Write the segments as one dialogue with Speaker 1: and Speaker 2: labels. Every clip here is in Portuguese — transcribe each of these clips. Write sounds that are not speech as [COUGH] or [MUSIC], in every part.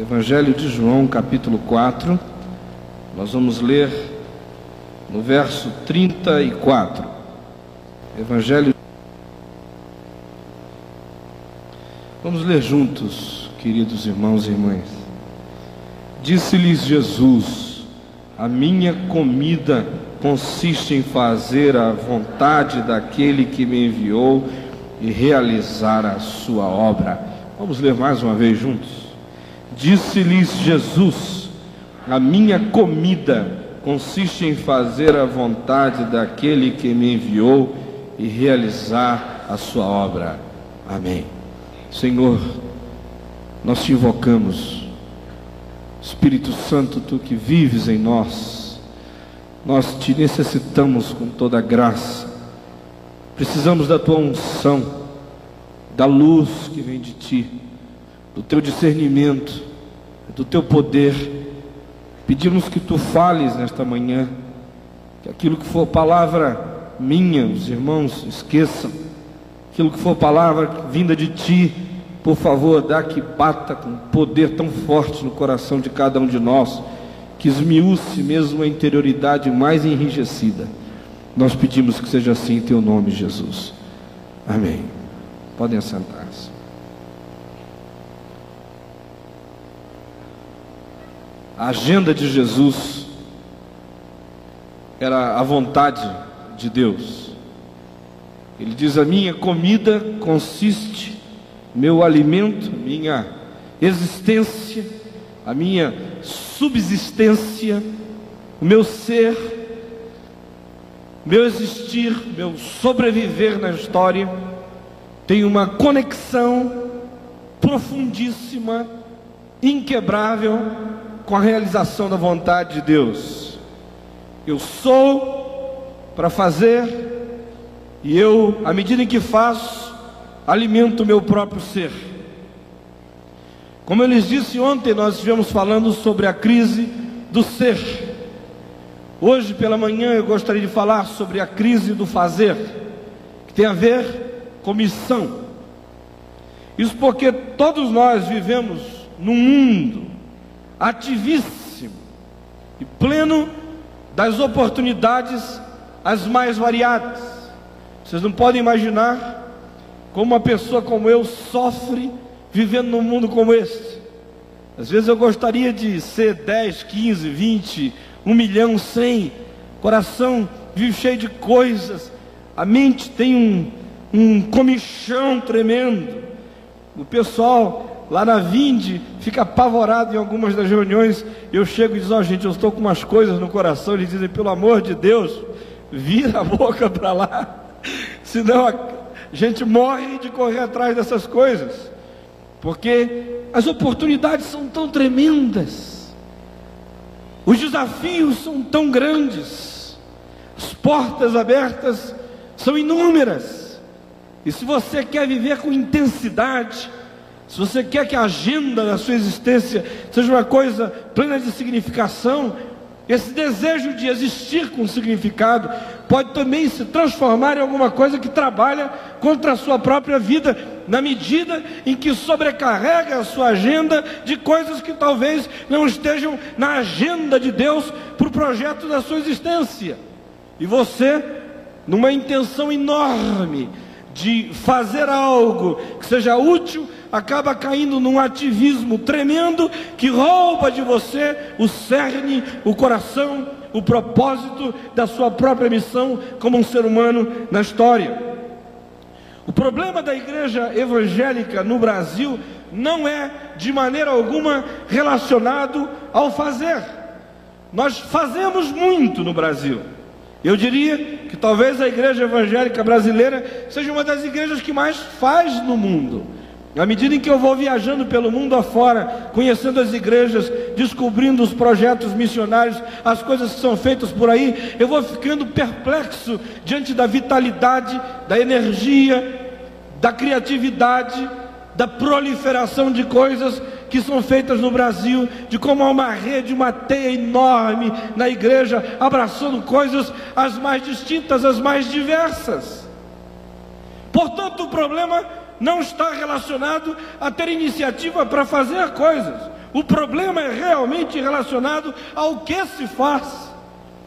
Speaker 1: Evangelho de João, capítulo 4. Nós vamos ler no verso 34. Evangelho. Vamos ler juntos, queridos irmãos e irmãs. Disse-lhes Jesus: A minha comida consiste em fazer a vontade daquele que me enviou e realizar a sua obra. Vamos ler mais uma vez juntos. Disse-lhes Jesus: A minha comida consiste em fazer a vontade daquele que me enviou e realizar a sua obra. Amém. Senhor, nós te invocamos, Espírito Santo, tu que vives em nós, nós te necessitamos com toda a graça, precisamos da tua unção, da luz que vem de ti, do teu discernimento do teu poder. Pedimos que tu fales nesta manhã, que aquilo que for palavra minha, os irmãos esqueçam, aquilo que for palavra vinda de ti, por favor, dá que bata com poder tão forte no coração de cada um de nós, que esmiúce mesmo a interioridade mais enrijecida. Nós pedimos que seja assim em teu nome, Jesus. Amém. Podem assentar-se. A agenda de Jesus era a vontade de Deus. Ele diz: A minha comida consiste, meu alimento, minha existência, a minha subsistência, o meu ser, meu existir, meu sobreviver na história, tem uma conexão profundíssima, inquebrável com a realização da vontade de Deus. Eu sou para fazer, e eu, à medida em que faço, alimento o meu próprio ser. Como eu lhes disse ontem, nós estivemos falando sobre a crise do ser. Hoje pela manhã eu gostaria de falar sobre a crise do fazer, que tem a ver com missão. Isso porque todos nós vivemos num mundo ativíssimo e pleno das oportunidades as mais variadas. Vocês não podem imaginar como uma pessoa como eu sofre vivendo num mundo como este. Às vezes eu gostaria de ser 10, 15, 20, 1 milhão, 100. Coração vive cheio de coisas. A mente tem um, um comichão tremendo. O pessoal lá na Vinde, fica apavorado em algumas das reuniões. Eu chego e digo: Ó, oh, gente, eu estou com umas coisas no coração. Eles dizem: pelo amor de Deus, vira a boca para lá, [LAUGHS] senão a gente morre de correr atrás dessas coisas, porque as oportunidades são tão tremendas, os desafios são tão grandes, as portas abertas são inúmeras, e se você quer viver com intensidade, se você quer que a agenda da sua existência seja uma coisa plena de significação, esse desejo de existir com significado pode também se transformar em alguma coisa que trabalha contra a sua própria vida, na medida em que sobrecarrega a sua agenda de coisas que talvez não estejam na agenda de Deus para o projeto da sua existência. E você, numa intenção enorme de fazer algo que seja útil acaba caindo num ativismo tremendo que rouba de você o cerne, o coração, o propósito da sua própria missão como um ser humano na história. O problema da igreja evangélica no Brasil não é de maneira alguma relacionado ao fazer. Nós fazemos muito no Brasil. Eu diria que talvez a igreja evangélica brasileira seja uma das igrejas que mais faz no mundo. À medida em que eu vou viajando pelo mundo afora, conhecendo as igrejas, descobrindo os projetos missionários, as coisas que são feitas por aí, eu vou ficando perplexo diante da vitalidade, da energia, da criatividade, da proliferação de coisas que são feitas no Brasil, de como há uma rede, uma teia enorme na igreja, abraçando coisas as mais distintas, as mais diversas. Portanto, o problema não está relacionado a ter iniciativa para fazer coisas. O problema é realmente relacionado ao que se faz.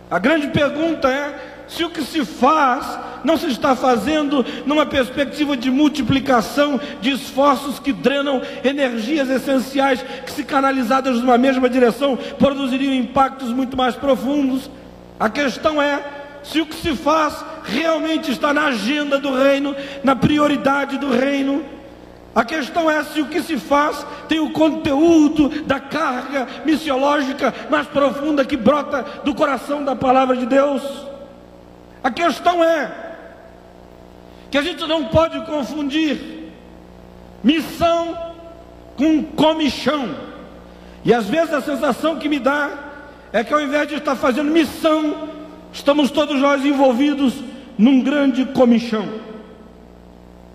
Speaker 1: A grande pergunta é se o que se faz não se está fazendo numa perspectiva de multiplicação de esforços que drenam energias essenciais que, se canalizadas numa mesma direção, produziriam impactos muito mais profundos. A questão é se o que se faz realmente está na agenda do reino, na prioridade do reino. A questão é se o que se faz tem o conteúdo da carga missiológica mais profunda que brota do coração da palavra de Deus. A questão é que a gente não pode confundir missão com comichão. E às vezes a sensação que me dá é que ao invés de estar fazendo missão, estamos todos nós envolvidos num grande comichão.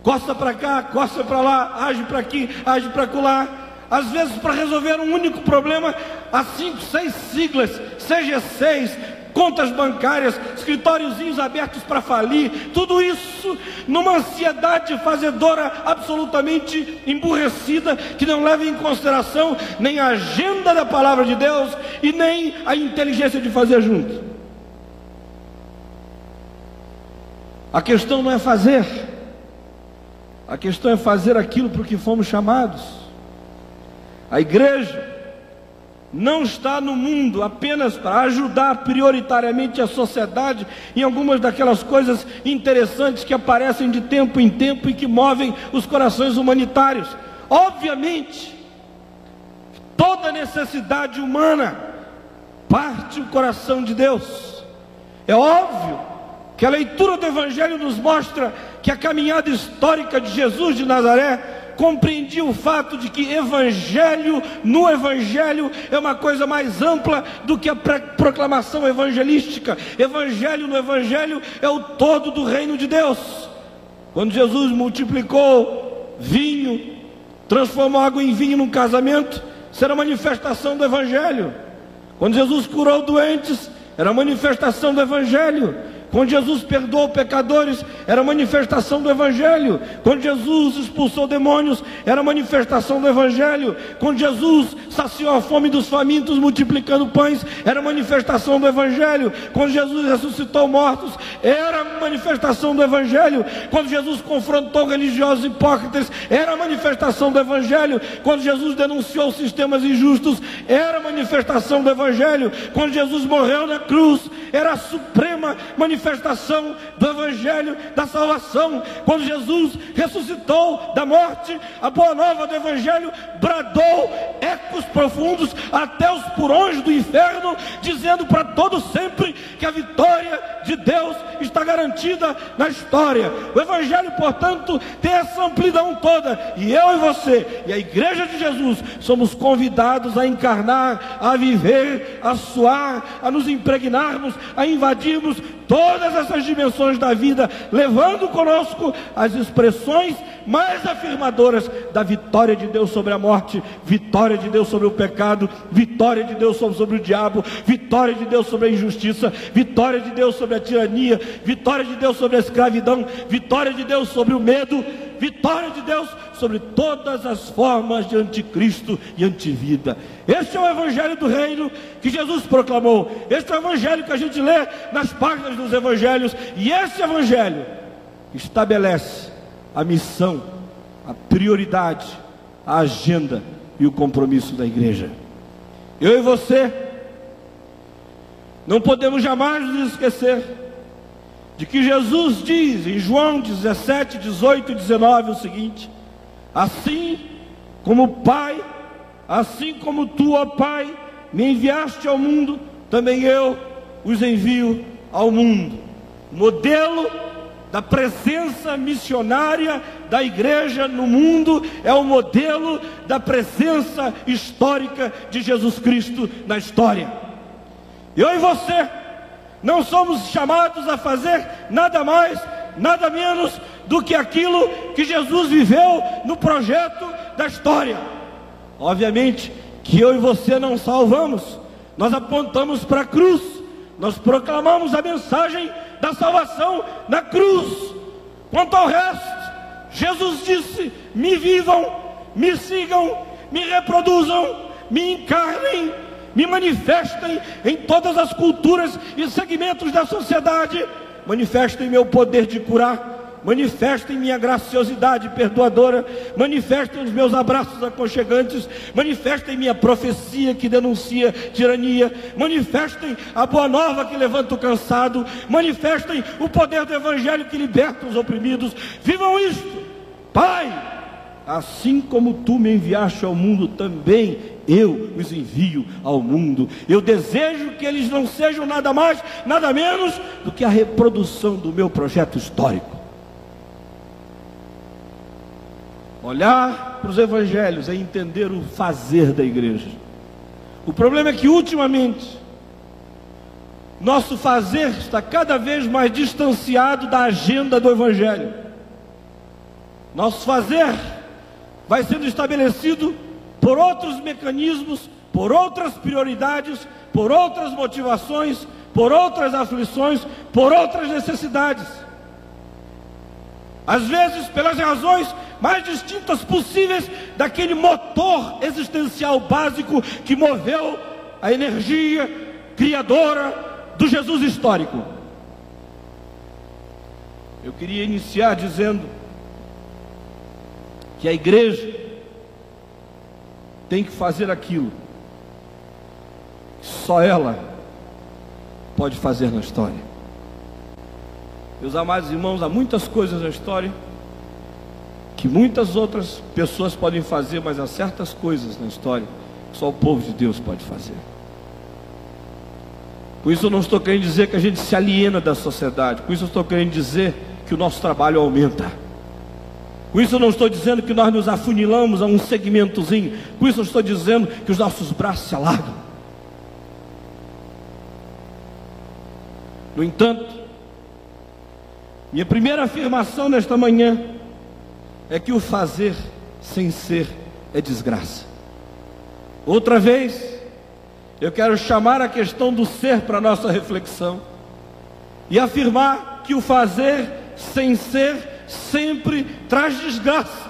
Speaker 1: Costa para cá, costa para lá, age para aqui, age para lá. Às vezes, para resolver um único problema, há cinco, seis siglas, seja seis, contas bancárias, escritóriozinhos abertos para falir, tudo isso numa ansiedade fazedora absolutamente emburrecida, que não leva em consideração nem a agenda da palavra de Deus e nem a inteligência de fazer junto. A questão não é fazer, a questão é fazer aquilo para o que fomos chamados. A igreja não está no mundo apenas para ajudar prioritariamente a sociedade em algumas daquelas coisas interessantes que aparecem de tempo em tempo e que movem os corações humanitários. Obviamente, toda necessidade humana parte o coração de Deus. É óbvio que a leitura do Evangelho nos mostra que a caminhada histórica de Jesus de Nazaré compreendi o fato de que evangelho no evangelho é uma coisa mais ampla do que a proclamação evangelística. Evangelho no evangelho é o todo do reino de Deus. Quando Jesus multiplicou vinho, transformou água em vinho num casamento, será manifestação do evangelho. Quando Jesus curou doentes, era manifestação do evangelho. Quando Jesus perdoou pecadores, era manifestação do Evangelho. Quando Jesus expulsou demônios, era manifestação do Evangelho. Quando Jesus saciou a fome dos famintos, multiplicando pães, era manifestação do Evangelho. Quando Jesus ressuscitou mortos, era manifestação do Evangelho. Quando Jesus confrontou religiosos hipócritas, era manifestação do Evangelho. Quando Jesus denunciou sistemas injustos, era manifestação do Evangelho. Quando Jesus morreu na cruz, era a suprema manifestação manifestação do Evangelho da salvação. Quando Jesus ressuscitou da morte, a boa nova do Evangelho bradou ecos profundos até os porões do inferno, dizendo para todos sempre que a vitória de Deus está garantida na história. O Evangelho, portanto, tem essa amplidão toda, e eu e você, e a Igreja de Jesus, somos convidados a encarnar, a viver, a suar, a nos impregnarmos, a invadirmos todas essas dimensões da vida, levando conosco as expressões mais afirmadoras da vitória de Deus sobre a morte, vitória de Deus sobre o pecado, vitória de Deus sobre, o diabo, vitória de Deus sobre a injustiça, vitória de Deus sobre a tirania, vitória de Deus sobre a escravidão, vitória de Deus sobre o medo, vitória de Deus sobre todas as formas de anticristo e antivida. Este é o evangelho do reino que Jesus proclamou. Este é o evangelho que a gente lê nas páginas dos evangelhos, e esse evangelho estabelece a missão, a prioridade, a agenda e o compromisso da igreja. Eu e você não podemos jamais nos esquecer de que Jesus diz em João 17, 18 e 19 o seguinte: Assim como o Pai, assim como tu, ó Pai, me enviaste ao mundo, também eu os envio ao mundo. Modelo da presença missionária da igreja no mundo é o modelo da presença histórica de Jesus Cristo na história. Eu e você não somos chamados a fazer nada mais, nada menos do que aquilo que Jesus viveu no projeto da história. Obviamente que eu e você não salvamos, nós apontamos para a cruz, nós proclamamos a mensagem da salvação na cruz. Quanto ao resto, Jesus disse: me vivam, me sigam, me reproduzam, me encarnem, me manifestem em todas as culturas e segmentos da sociedade, manifestem meu poder de curar, manifestem minha graciosidade perdoadora, manifestem os meus abraços aconchegantes, manifestem minha profecia que denuncia tirania, manifestem a boa nova que levanta o cansado, manifestem o poder do Evangelho que liberta os oprimidos. Vivam isto, Pai. Assim como tu me enviaste ao mundo, também eu os envio ao mundo. Eu desejo que eles não sejam nada mais, nada menos do que a reprodução do meu projeto histórico. Olhar para os evangelhos é entender o fazer da igreja. O problema é que ultimamente nosso fazer está cada vez mais distanciado da agenda do evangelho. Nosso fazer vai sendo estabelecido por outros mecanismos, por outras prioridades, por outras motivações, por outras aflições, por outras necessidades. Às vezes, pelas razões mais distintas possíveis daquele motor existencial básico que moveu a energia criadora do Jesus histórico. Eu queria iniciar dizendo que a igreja tem que fazer aquilo que só ela pode fazer na história. Meus amados irmãos, há muitas coisas na história que muitas outras pessoas podem fazer, mas há certas coisas na história que só o povo de Deus pode fazer. Com isso eu não estou querendo dizer que a gente se aliena da sociedade, com isso eu estou querendo dizer que o nosso trabalho aumenta. Com isso eu não estou dizendo que nós nos afunilamos a um segmentozinho, com isso eu estou dizendo que os nossos braços se alargam. No entanto, minha primeira afirmação nesta manhã é que o fazer sem ser é desgraça. Outra vez, eu quero chamar a questão do ser para nossa reflexão e afirmar que o fazer sem ser sempre traz desgraça.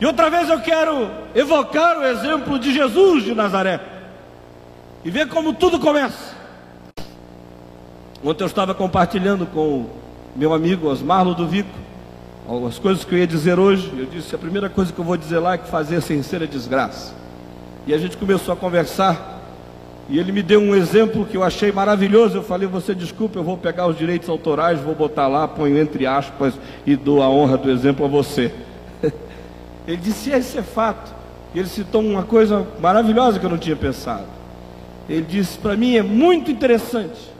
Speaker 1: E outra vez eu quero evocar o exemplo de Jesus de Nazaré e ver como tudo começa. Ontem eu estava compartilhando com meu amigo Osmar Ludovico as coisas que eu ia dizer hoje, eu disse: a primeira coisa que eu vou dizer lá é que fazer é desgraça. E a gente começou a conversar, e ele me deu um exemplo que eu achei maravilhoso. Eu falei: Você desculpa, eu vou pegar os direitos autorais, vou botar lá, ponho entre aspas e dou a honra do exemplo a você. [LAUGHS] Ele disse: Esse é fato. E ele citou uma coisa maravilhosa que eu não tinha pensado. Ele disse: Para mim é muito interessante,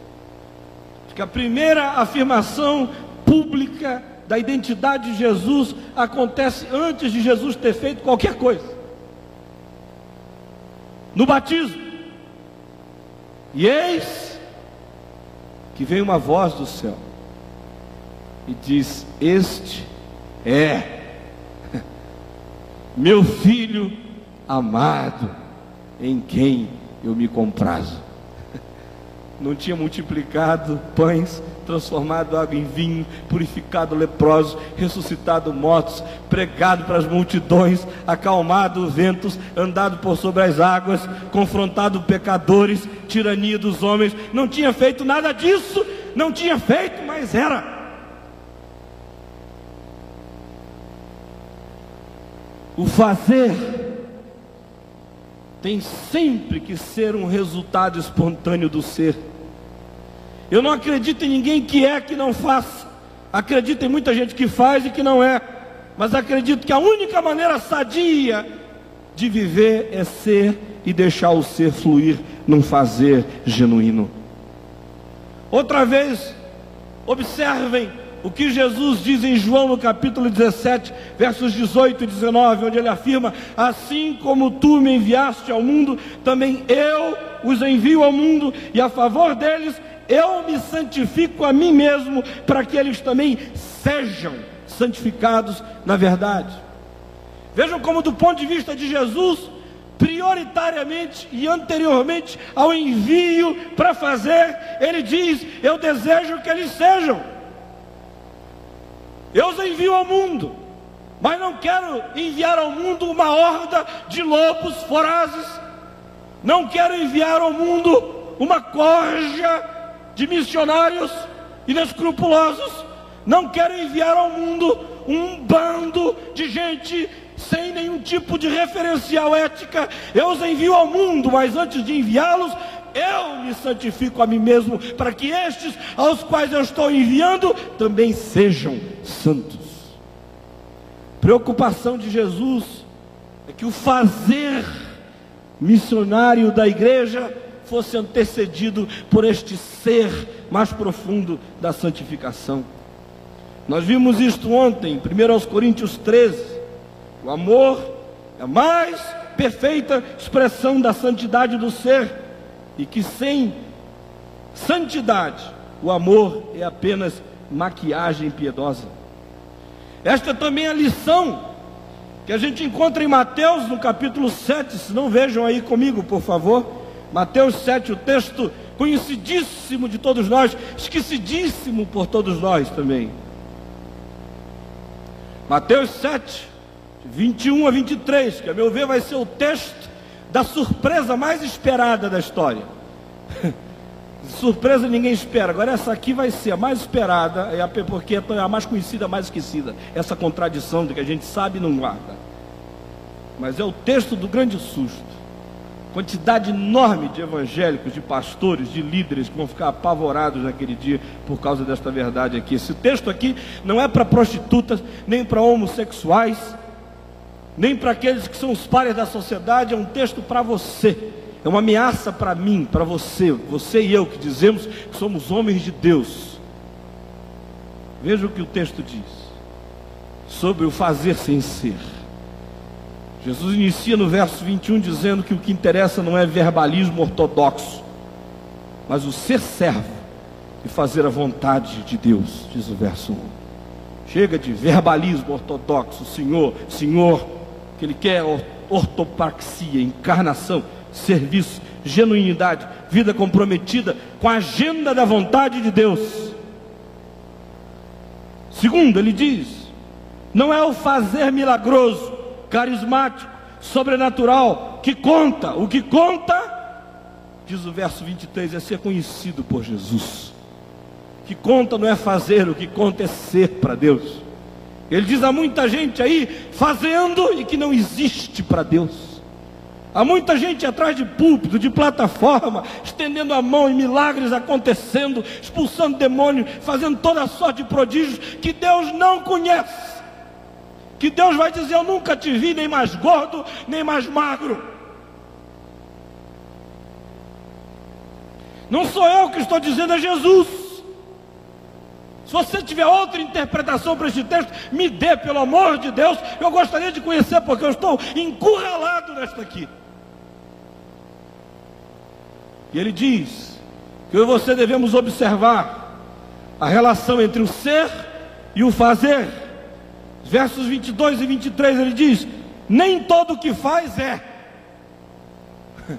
Speaker 1: que a primeira afirmação pública da identidade de Jesus acontece antes de Jesus ter feito qualquer coisa. No batismo. E eis que vem uma voz do céu e diz: Este é [LAUGHS] meu filho amado, em quem eu me comprazo. [LAUGHS] Não tinha multiplicado pães transformado água em vinho, purificado leprosos, ressuscitado mortos, pregado para as multidões, acalmado ventos, andado por sobre as águas, confrontado pecadores, tirania dos homens. Não tinha feito nada disso, não tinha feito, mas era. O fazer tem sempre que ser um resultado espontâneo do ser. Eu não acredito em ninguém que é que não faça. Acredito em muita gente que faz e que não é. Mas acredito que a única maneira sadia de viver é ser e deixar o ser fluir num fazer genuíno. Outra vez, observem o que Jesus diz em João no capítulo 17, versos 18 e 19, onde ele afirma: Assim como tu me enviaste ao mundo, também eu os envio ao mundo, e a favor deles eu me santifico a mim mesmo, para que eles também sejam santificados na verdade. Vejam como, do ponto de vista de Jesus, prioritariamente e anteriormente ao envio para fazer, ele diz: Eu desejo que eles sejam. Eu os envio ao mundo. mas não quero enviar ao mundo uma horda de lobos vorazes, não quero enviar ao mundo uma corja de missionários inescrupulosos, não quero enviar ao mundo um bando de gente sem nenhum tipo de referencial ética. Eu os envio ao mundo, mas antes de enviá-los, eu me santifico a mim mesmo, para que estes aos quais eu estou enviando também sejam santos. Preocupação de Jesus é que o fazer missionário da igreja fosse antecedido por este ser mais profundo da santificação. Nós vimos isto ontem, 1 Coríntios 13. O amor é a mais perfeita expressão da santidade do ser, e que sem santidade, o amor é apenas maquiagem piedosa. Esta também é a lição que a gente encontra em Mateus, no capítulo 7, se não vejam aí comigo, por favor. Mateus 7, o texto conhecidíssimo de todos nós, esquecidíssimo por todos nós também. Mateus 7, 21 a 23, que a meu ver vai ser o texto da surpresa mais esperada da história. [LAUGHS] surpresa ninguém espera. Agora essa aqui vai ser a mais esperada, é porque é a mais conhecida, a mais esquecida. Essa contradição de que a gente sabe e não guarda. Mas é o texto do grande susto. Quantidade enorme de evangélicos, de pastores, de líderes que vão ficar apavorados naquele dia por causa desta verdade aqui. Esse texto aqui não é para prostitutas, nem para homossexuais, nem para aqueles que são os pares da sociedade, é um texto para você. É uma ameaça para mim, para você, você e eu que dizemos que somos homens de Deus. Veja o que o texto diz sobre o fazer sem ser. Jesus inicia no verso 21 dizendo que o que interessa não é verbalismo ortodoxo, mas o ser servo e fazer a vontade de Deus, diz o verso 1. Chega de verbalismo ortodoxo, Senhor, Senhor, que Ele quer ortopraxia, encarnação, serviço, genuinidade, vida comprometida com a agenda da vontade de Deus. Segundo, ele diz: não é o fazer milagroso, carismático, sobrenatural, que conta. O que conta, diz o verso 23, é ser conhecido por Jesus. O que conta não é fazer, o que conta é ser para Deus. Ele diz a muita gente aí fazendo e que não existe para Deus. Há muita gente atrás de púlpito, de plataforma, estendendo a mão e milagres acontecendo, expulsando demônios, fazendo toda sorte de prodígios que Deus não conhece que Deus vai dizer: Eu nunca te vi nem mais gordo, nem mais magro. Não sou eu que estou dizendo, é Jesus. Se você tiver outra interpretação para este texto, me dê, pelo amor de Deus. Eu gostaria de conhecer, porque eu estou encurralado nesta aqui. E ele diz que eu e você devemos observar a relação entre o ser e o fazer versos 22 e 23 ele diz: Nem todo o que faz é. [LAUGHS]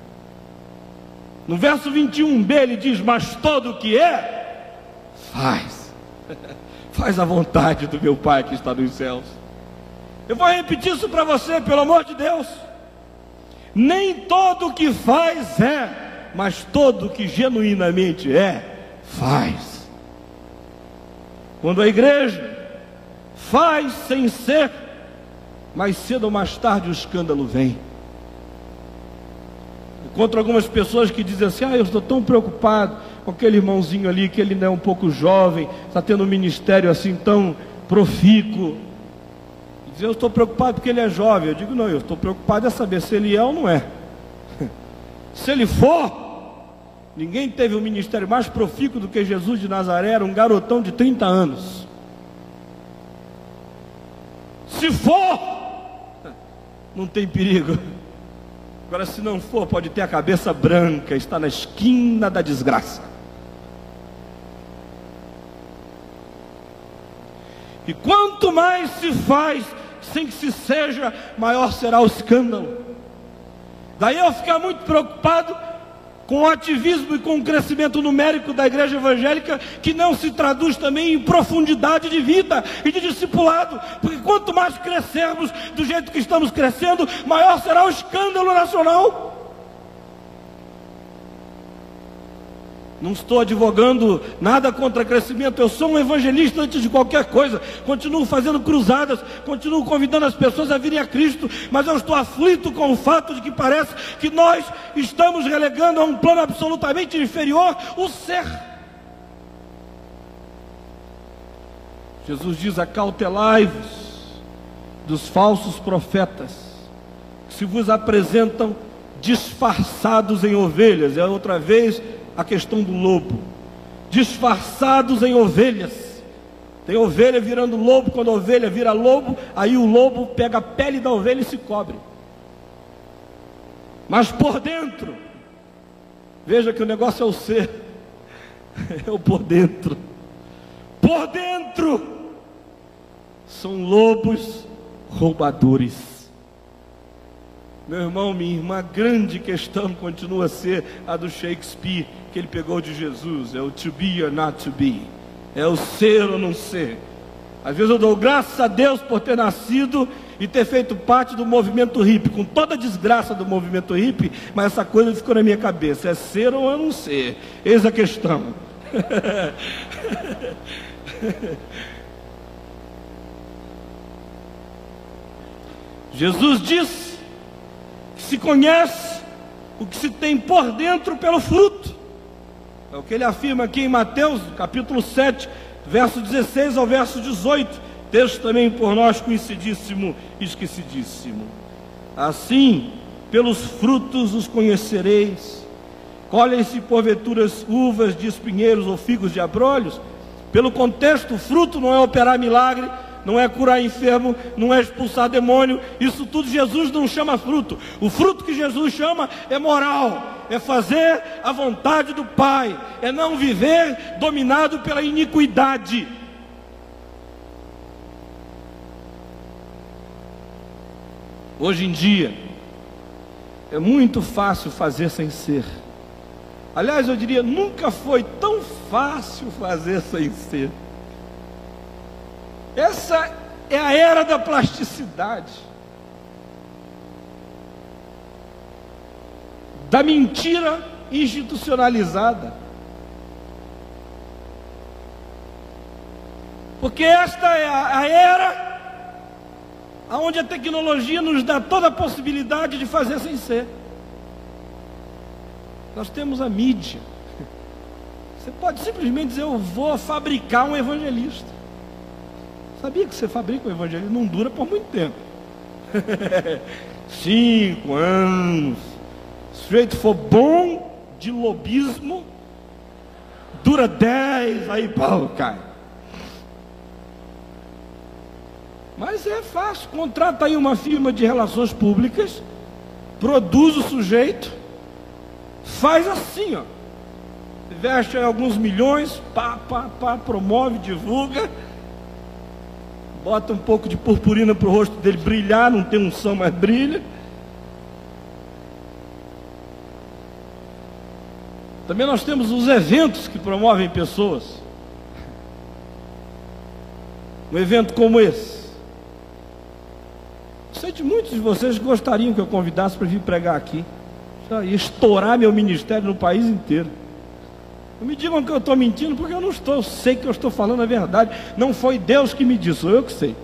Speaker 1: No verso 21b ele diz: Mas todo o que é, faz. [LAUGHS] faz a vontade do meu Pai que está nos céus. Eu vou repetir isso para você, pelo amor de Deus. Nem todo o que faz é, mas todo o que genuinamente é, faz. Quando a igreja faz sem ser, mais cedo ou mais tarde o escândalo vem. Encontro algumas pessoas que dizem assim: Ah, eu estou tão preocupado com aquele irmãozinho ali, que ele não é um pouco jovem, está tendo um ministério assim tão profícuo. Dizem, eu estou preocupado porque ele é jovem. Eu digo, não, eu estou preocupado é saber se ele é ou não é. [LAUGHS] se ele for, ninguém teve um ministério mais profícuo do que Jesus de Nazaré, era um garotão de 30 anos. Se for, não tem perigo. Agora, se não for, pode ter a cabeça branca, está na esquina da desgraça. E quanto mais se faz sem que se seja, maior será o escândalo. Daí eu ficar muito preocupado com o ativismo e com o crescimento numérico da igreja evangélica, que não se traduz também em profundidade de vida e de discipulado, porque quanto mais crescermos do jeito que estamos crescendo, maior será o escândalo nacional. Não estou advogando nada contra crescimento, eu sou um evangelista antes de qualquer coisa. Continuo fazendo cruzadas, continuo convidando as pessoas a virem a Cristo, mas eu estou aflito com o fato de que parece que nós estamos relegando a um plano absolutamente inferior o ser. Jesus diz: acautelai-vos dos falsos profetas, que se vos apresentam disfarçados em ovelhas. É outra vez a questão do lobo, disfarçados em ovelhas. Tem ovelha virando lobo, quando a ovelha vira lobo, aí o lobo pega a pele da ovelha e se cobre. Mas por dentro, veja que o negócio é o ser, [LAUGHS] é o por dentro. Por dentro são lobos roubadores. Meu irmão, minha irmã, a grande questão continua a ser a do Shakespeare, que ele pegou de Jesus: é o to be or not to be, é o ser ou não ser. Às vezes eu dou graças a Deus por ter nascido e ter feito parte do movimento hippie, com toda a desgraça do movimento hippie, mas essa coisa ficou na minha cabeça: é ser ou não ser? Eis a questão. [LAUGHS] Jesus disse se conhece o que se tem por dentro pelo fruto. É o que ele afirma aqui em Mateus, capítulo 7, verso 16 ao verso 18. Texto também por nós conhecidíssimo esquecidíssimo. Assim, pelos frutos os conhecereis. Colhem-se porventuras uvas de espinheiros ou figos de abrolhos? Pelo contexto, o fruto não é operar milagre, não é curar enfermo, não é expulsar demônio, isso tudo Jesus não chama fruto. O fruto que Jesus chama é moral, é fazer a vontade do Pai, é não viver dominado pela iniquidade. Hoje em dia, é muito fácil fazer sem ser. Aliás, eu diria, nunca foi tão fácil fazer sem ser. Essa é a era da plasticidade. Da mentira institucionalizada. Porque esta é a era onde a tecnologia nos dá toda a possibilidade de fazer sem ser. Nós temos a mídia. Você pode simplesmente dizer: Eu vou fabricar um evangelista. Sabia que você fabrica o evangelho não dura por muito tempo. [LAUGHS] Cinco anos. Se o for bom de lobismo, dura dez, aí pau, cai. Mas é fácil, contrata aí uma firma de relações públicas, produz o sujeito, faz assim, ó. Investe alguns milhões, pá, pá, pá, promove, divulga bota um pouco de purpurina para o rosto dele brilhar, não tem unção, mas brilha. Também nós temos os eventos que promovem pessoas. Um evento como esse. Sei de muitos de vocês gostariam que eu convidasse para vir pregar aqui. Já ia estourar meu ministério no país inteiro. Não me digam que eu estou mentindo, porque eu não estou. Eu sei que eu estou falando a verdade. Não foi Deus que me disse, eu que sei.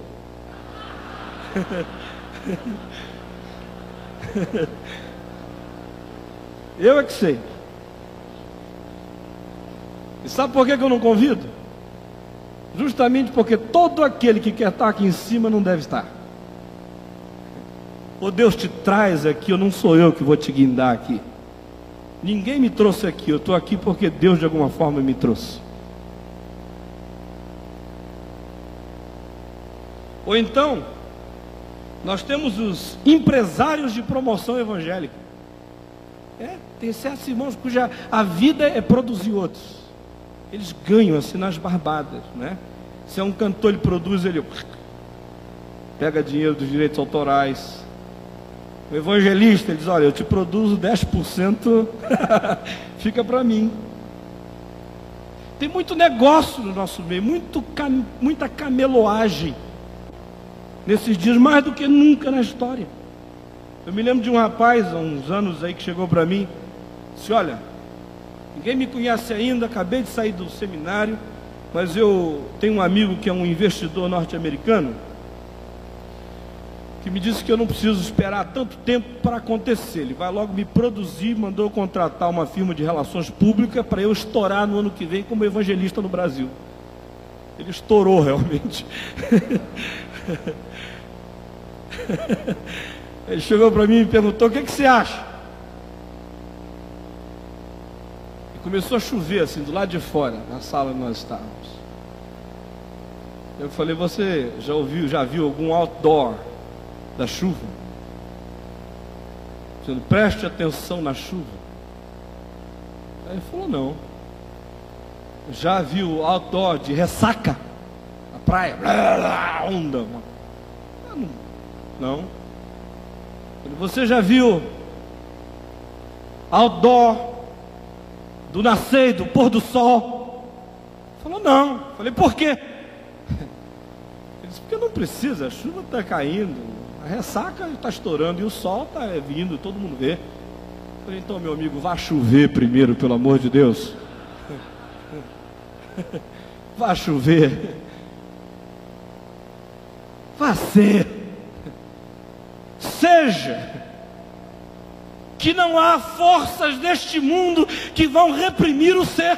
Speaker 1: [LAUGHS] eu é que sei. E sabe por que eu não convido? Justamente porque todo aquele que quer estar aqui em cima não deve estar. Ou Deus te traz aqui, ou não sou eu que vou te guindar aqui. Ninguém me trouxe aqui, eu estou aqui porque Deus de alguma forma me trouxe. Ou então, nós temos os empresários de promoção evangélica. É, tem certos irmãos cuja a vida é produzir outros. Eles ganham assim nas barbadas, né? Se é um cantor, ele produz, ele pega dinheiro dos direitos autorais, O evangelista, ele diz: Olha, eu te produzo 10%, [LAUGHS] fica para mim. Tem muito negócio no nosso meio, muito, muita cameloagem. Nesses dias, mais do que nunca na história. Eu me lembro de um rapaz, há uns anos aí, que chegou para mim, disse: Olha, ninguém me conhece ainda, acabei de sair do seminário, mas eu tenho um amigo que é um investidor norte-americano, que me disse que eu não preciso esperar tanto tempo para acontecer. Ele vai logo me produzir, mandou contratar uma firma de relações públicas para eu estourar no ano que vem como evangelista no Brasil. Ele estourou [LAUGHS] realmente. Ele chegou para mim e perguntou: O que, é que você acha? E começou a chover assim, do lado de fora, na sala onde nós estávamos. Eu falei: Você já ouviu, já viu algum outdoor da chuva? Dizendo, preste atenção na chuva. Aí ele falou: Não. Já viu outdoor de ressaca? Na praia? Onda. Não. não. Você já viu outdoor do nascer, do pôr do sol? Falou, não. Falei, por quê? [LAUGHS] Ele disse, porque não precisa, a chuva está caindo, ressaca está estourando e o sol está vindo, todo mundo vê. Falei, então, meu amigo, vá chover primeiro, pelo amor de Deus. [LAUGHS] Vá chover. Vá ser seja que não há forças deste mundo que vão reprimir o ser.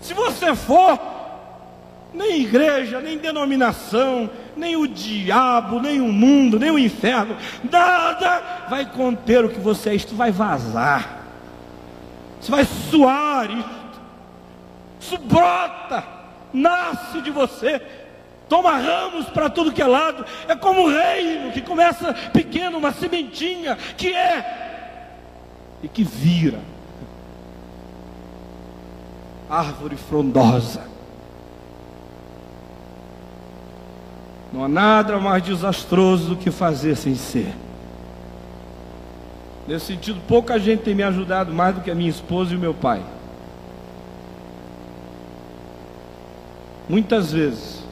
Speaker 1: Se você for, nem igreja, nem denominação, nem o diabo, nem o mundo, nem o inferno, nada vai conter o que você é. Isto vai vazar, isso vai suar, isto, isso brota, nasce de você toma ramos para tudo que é lado. É como um reino que começa pequeno, uma sementinha que é e que vira árvore frondosa. Não há nada mais desastroso do que fazer sem ser. Nesse sentido, pouca gente tem me ajudado mais do que a minha esposa e o meu pai. Muitas vezes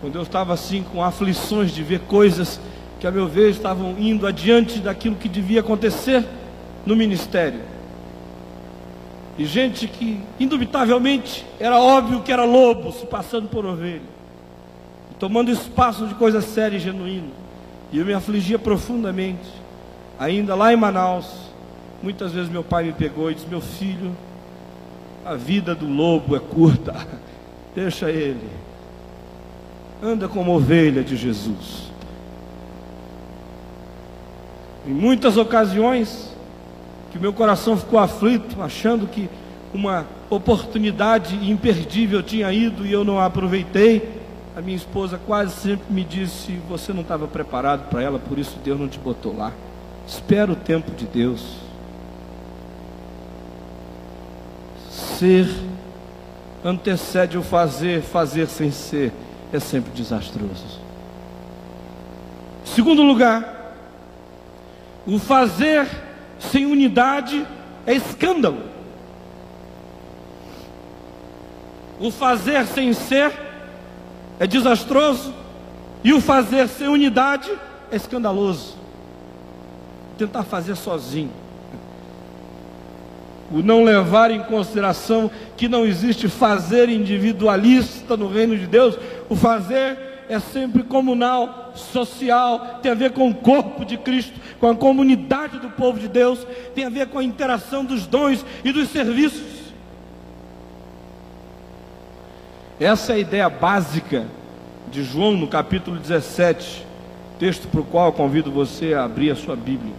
Speaker 1: quando eu estava assim com aflições de ver coisas que a meu ver estavam indo adiante daquilo que devia acontecer no ministério. E gente que, indubitavelmente, era óbvio que era lobo se passando por ovelha, tomando espaço de coisa séria e genuína. E eu me afligia profundamente. Ainda lá em Manaus, muitas vezes meu pai me pegou e disse: Meu filho, a vida do lobo é curta, [LAUGHS] deixa ele anda como ovelha de Jesus. Em muitas ocasiões, que meu coração ficou aflito, achando que uma oportunidade imperdível tinha ido e eu não a aproveitei. A minha esposa quase sempre me disse: Você não estava preparado para ela, por isso Deus não te botou lá. Espera o tempo de Deus. Ser antecede o fazer, fazer sem ser é sempre desastroso. Segundo lugar, o fazer sem unidade é escândalo. O fazer sem ser é desastroso. E o fazer sem unidade é escandaloso. Tentar fazer sozinho. O não levar em consideração que não existe fazer individualista no reino de Deus, o fazer é sempre comunal, social, tem a ver com o corpo de Cristo, com a comunidade do povo de Deus, tem a ver com a interação dos dons e dos serviços. Essa é a ideia básica de João no capítulo 17, texto para o qual convido você a abrir a sua Bíblia.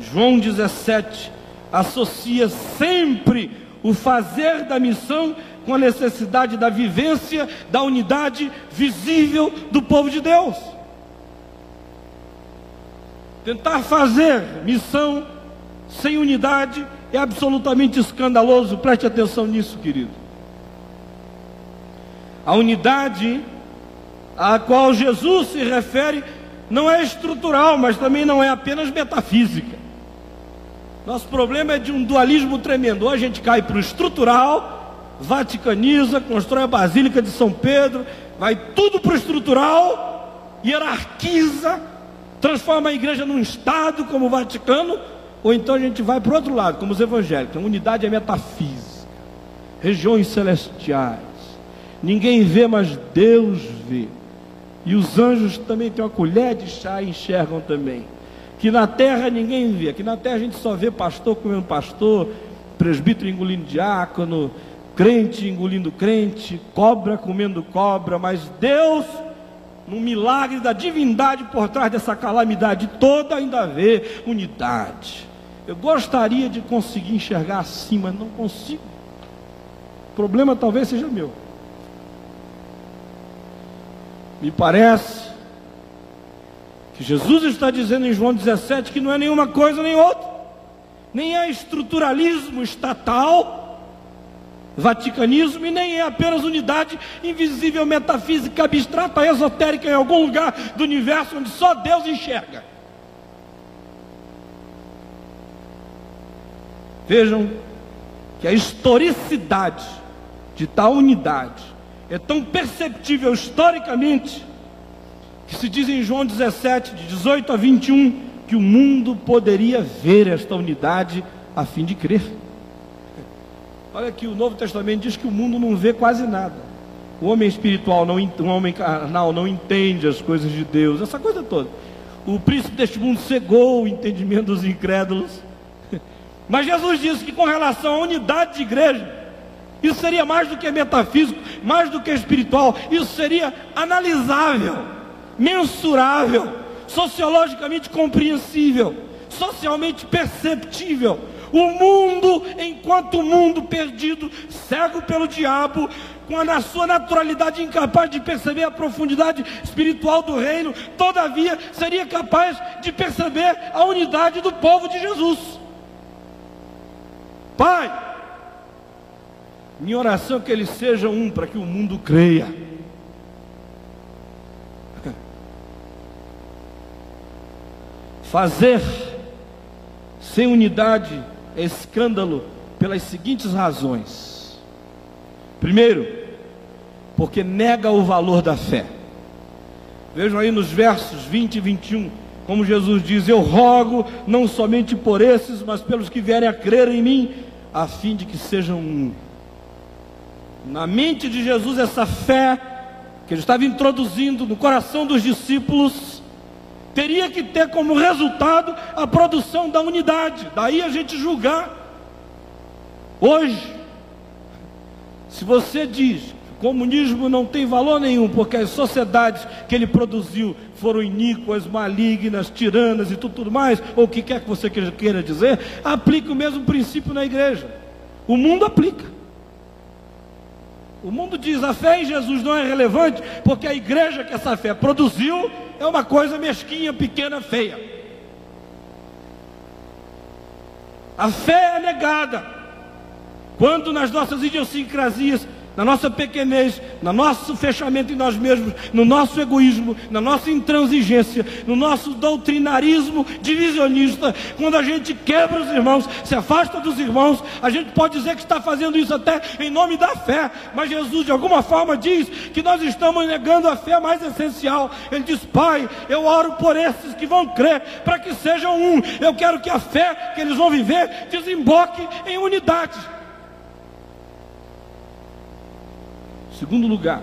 Speaker 1: João 17 associa sempre o fazer da missão com a necessidade da vivência da unidade visível do povo de Deus. Tentar fazer missão sem unidade é absolutamente escandaloso, preste atenção nisso, querido. A unidade a qual Jesus se refere não é estrutural, mas também não é apenas metafísica. Nosso problema é de um dualismo tremendo. Ou a gente cai para o estrutural, vaticaniza, constrói a Basílica de São Pedro, vai tudo para o estrutural, hierarquiza, transforma a igreja num Estado como o Vaticano, ou então a gente vai para o outro lado, como os evangélicos. A unidade é metafísica, regiões celestiais. Ninguém vê, mas Deus vê. E os anjos também têm uma colher de chá e enxergam também. Que na terra ninguém vê. Que na terra a gente só vê pastor comendo pastor, presbítero engolindo diácono, crente engolindo crente, cobra comendo cobra. Mas Deus, no milagre da divindade por trás dessa calamidade toda, ainda vê unidade. Eu gostaria de conseguir enxergar assim, mas não consigo. O problema talvez seja meu. Me parece que Jesus está dizendo em João 17 que não é nenhuma coisa nem outra, nem é estruturalismo estatal, vaticanismo, e nem é apenas unidade invisível, metafísica, abstrata, esotérica em algum lugar do universo onde só Deus enxerga. Vejam que a historicidade de tal unidade é tão perceptível historicamente que se diz em João 17, de 18 a 21, que o mundo poderia ver esta unidade a fim de crer. Olha que o Novo Testamento diz que o mundo não vê quase nada. O homem espiritual, não, o homem carnal não entende as coisas de Deus, essa coisa toda. O príncipe deste mundo cegou o entendimento dos incrédulos. [LAUGHS] Mas Jesus disse que com relação à unidade de igreja, isso seria mais do que metafísico, mais do que espiritual, isso seria analisável, mensurável, sociologicamente compreensível, socialmente perceptível. O mundo, enquanto mundo perdido, cego pelo diabo, com a sua naturalidade incapaz de perceber a profundidade espiritual do reino, todavia seria capaz de perceber a unidade do povo de Jesus. Pai, minha oração é que eles sejam um para que o mundo creia. Fazer sem unidade é escândalo pelas seguintes razões. Primeiro, porque nega o valor da fé. Vejam aí nos versos 20 e 21, como Jesus diz: Eu rogo não somente por esses, mas pelos que vierem a crer em mim, a fim de que sejam um na mente de Jesus, essa fé que ele estava introduzindo no coração dos discípulos, teria que ter como resultado a produção da unidade. Daí a gente julgar. Hoje, se você diz o comunismo não tem valor nenhum, porque as sociedades que ele produziu foram iníquas, malignas, tiranas e tudo, tudo mais, ou o que quer que você queira dizer, aplique o mesmo princípio na igreja. O mundo aplica. O mundo diz a fé em Jesus não é relevante porque a igreja que essa fé produziu é uma coisa mesquinha, pequena, feia. A fé é negada quando nas nossas idiosincrasias na nossa pequenez, no nosso fechamento em nós mesmos, no nosso egoísmo, na nossa intransigência, no nosso doutrinarismo divisionista, quando a gente quebra os irmãos, se afasta dos irmãos, a gente pode dizer que está fazendo isso até em nome da fé, mas Jesus de alguma forma diz que nós estamos negando a fé mais essencial. Ele diz: Pai, eu oro por esses que vão crer, para que sejam um. Eu quero que a fé que eles vão viver desemboque em unidade. Segundo lugar,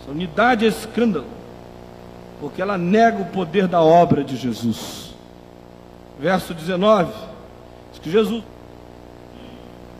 Speaker 1: essa unidade é escândalo, porque ela nega o poder da obra de Jesus. Verso 19, diz que Jesus,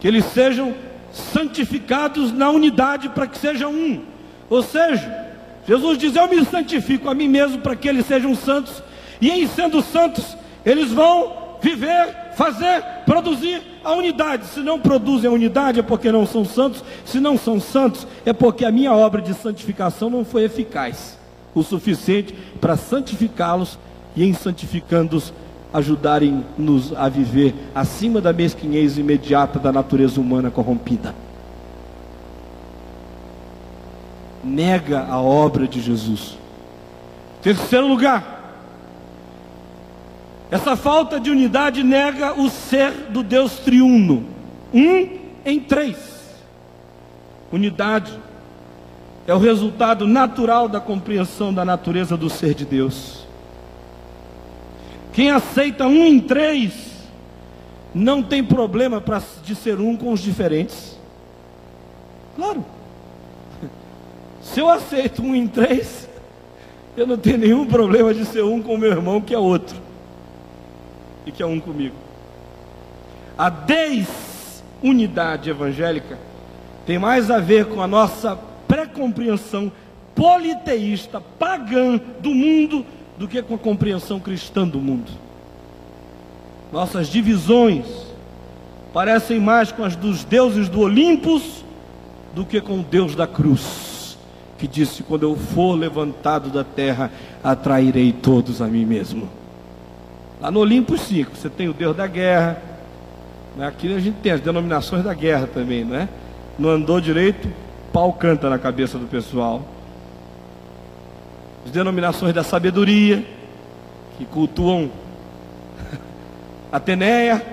Speaker 1: que eles sejam santificados na unidade para que sejam um. Ou seja, Jesus diz: Eu me santifico a mim mesmo para que eles sejam santos, e em sendo santos, eles vão viver, fazer, produzir a unidade. Se não produzem a unidade é porque não são santos. Se não são santos é porque a minha obra de santificação não foi eficaz o suficiente para santificá-los e em santificando-os ajudarem-nos a viver acima da mesquinhez imediata da natureza humana corrompida. Nega a obra de Jesus. Terceiro lugar, essa falta de unidade nega o ser do Deus triuno, um em três. Unidade é o resultado natural da compreensão da natureza do ser de Deus. Quem aceita um em três, não tem problema pra, de ser um com os diferentes. Claro. Se eu aceito um em três, eu não tenho nenhum problema de ser um com o meu irmão que é outro. E que é um comigo. A desunidade evangélica tem mais a ver com a nossa pré-compreensão politeísta, pagã do mundo, do que com a compreensão cristã do mundo. Nossas divisões parecem mais com as dos deuses do Olimpos do que com o Deus da cruz, que disse: Quando eu for levantado da terra, atrairei todos a mim mesmo. Lá no Olimpo, sim, você tem o Deus da guerra. Né? Aqui a gente tem as denominações da guerra também, não é? Não andou direito, pau canta na cabeça do pessoal. As denominações da sabedoria, que cultuam [LAUGHS] Ateneia,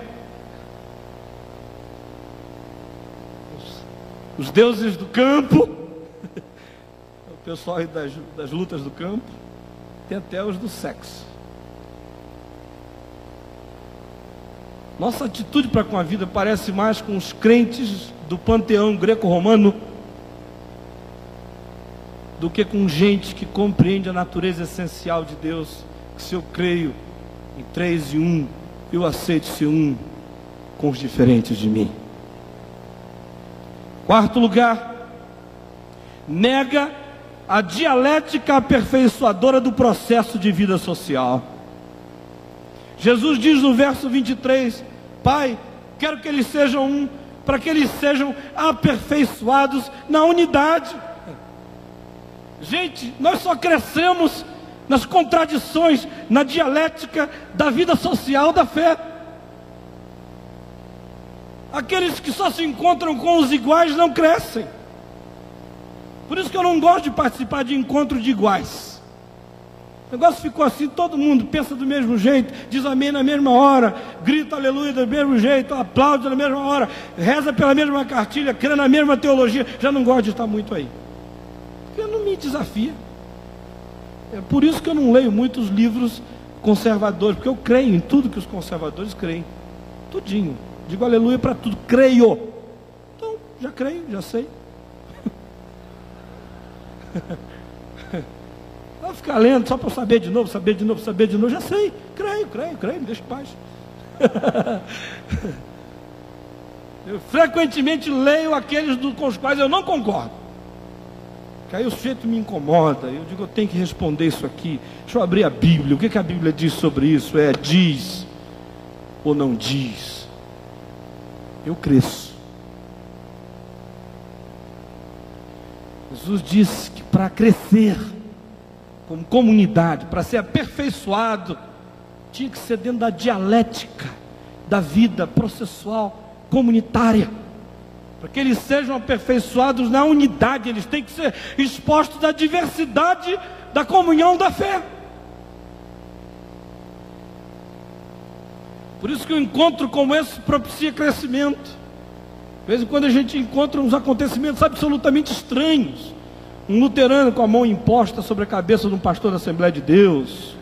Speaker 1: os deuses do campo, [LAUGHS] o pessoal das, das lutas do campo, tem até os do sexo. Nossa atitude para com a vida parece mais com os crentes do panteão greco-romano do que com gente que compreende a natureza essencial de Deus. Que se eu creio em três e um, eu aceito ser um com os diferentes de mim. Quarto lugar, nega a dialética aperfeiçoadora do processo de vida social. Jesus diz no verso 23: Pai, quero que eles sejam um, para que eles sejam aperfeiçoados na unidade. Gente, nós só crescemos nas contradições, na dialética da vida social da fé. Aqueles que só se encontram com os iguais não crescem. Por isso que eu não gosto de participar de encontro de iguais. O negócio ficou assim, todo mundo pensa do mesmo jeito, diz amém na mesma hora, grita aleluia do mesmo jeito, aplaude na mesma hora, reza pela mesma cartilha, crê na mesma teologia. Já não gosto de estar muito aí. Porque não me desafia. É por isso que eu não leio muitos livros conservadores, porque eu creio em tudo que os conservadores creem. Tudinho. Digo aleluia para tudo. Creio. Então, já creio, já sei. [LAUGHS] Vou ficar lendo só para saber de novo, saber de novo, saber de novo. Já sei. Creio, creio, creio, me deixa em paz. [LAUGHS] eu frequentemente leio aqueles do, com os quais eu não concordo. Que aí o sujeito me incomoda. Eu digo, eu tenho que responder isso aqui. Deixa eu abrir a Bíblia. O que, que a Bíblia diz sobre isso? É diz ou não diz? Eu cresço. Jesus disse que para crescer como comunidade, para ser aperfeiçoado, tinha que ser dentro da dialética da vida processual comunitária para que eles sejam aperfeiçoados na unidade, eles têm que ser expostos à diversidade da comunhão da fé. Por isso que um encontro como esse propicia crescimento. De vez em quando a gente encontra uns acontecimentos absolutamente estranhos. Um luterano com a mão imposta sobre a cabeça de um pastor da Assembleia de Deus.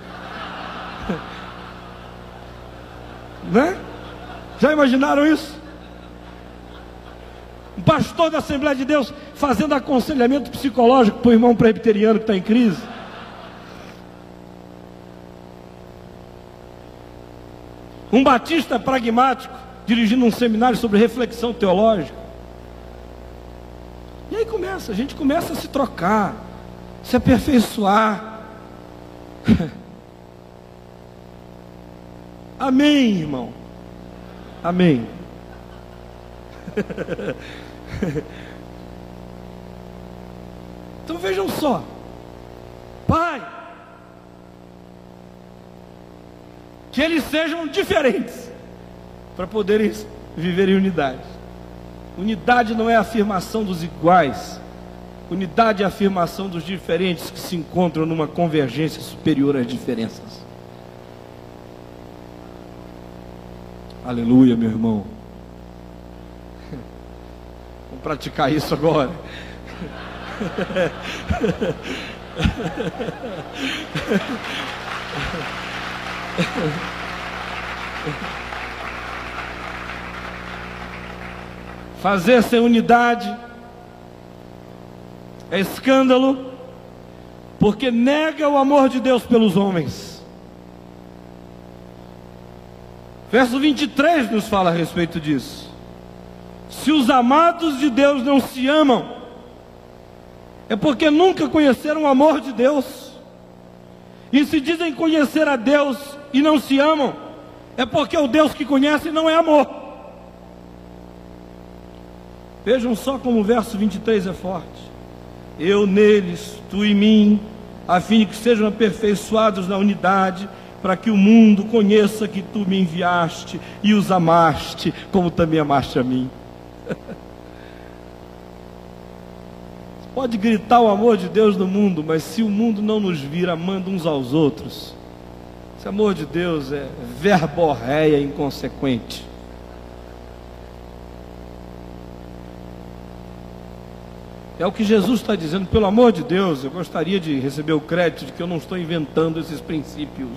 Speaker 1: [LAUGHS] né? Já imaginaram isso? um pastor da Assembleia de Deus fazendo aconselhamento psicológico para o irmão presbiteriano que está em crise. Um batista pragmático dirigindo um seminário sobre reflexão teológica. E aí começa, a gente começa a se trocar, se aperfeiçoar. [LAUGHS] Amém, irmão. Amém. [LAUGHS] então vejam só, Pai, que eles sejam diferentes para poderem viver em unidade. Unidade não é a afirmação dos iguais, Unidade é a afirmação dos diferentes que se encontram numa convergência superior às diferenças. Aleluia, meu irmão. [LAUGHS] Vamos praticar isso agora. [LAUGHS] Fazer sem unidade é escândalo, porque nega o amor de Deus pelos homens. Verso 23 nos fala a respeito disso. Se os amados de Deus não se amam, é porque nunca conheceram o amor de Deus. E se dizem conhecer a Deus e não se amam, é porque o Deus que conhecem não é amor. Vejam só como o verso 23 é forte eu neles, tu em mim, a fim de que sejam aperfeiçoados na unidade, para que o mundo conheça que tu me enviaste e os amaste, como também amaste a mim. [LAUGHS] Pode gritar o amor de Deus no mundo, mas se o mundo não nos vir amando uns aos outros, esse amor de Deus é verborréia inconsequente. É o que Jesus está dizendo, pelo amor de Deus, eu gostaria de receber o crédito de que eu não estou inventando esses princípios.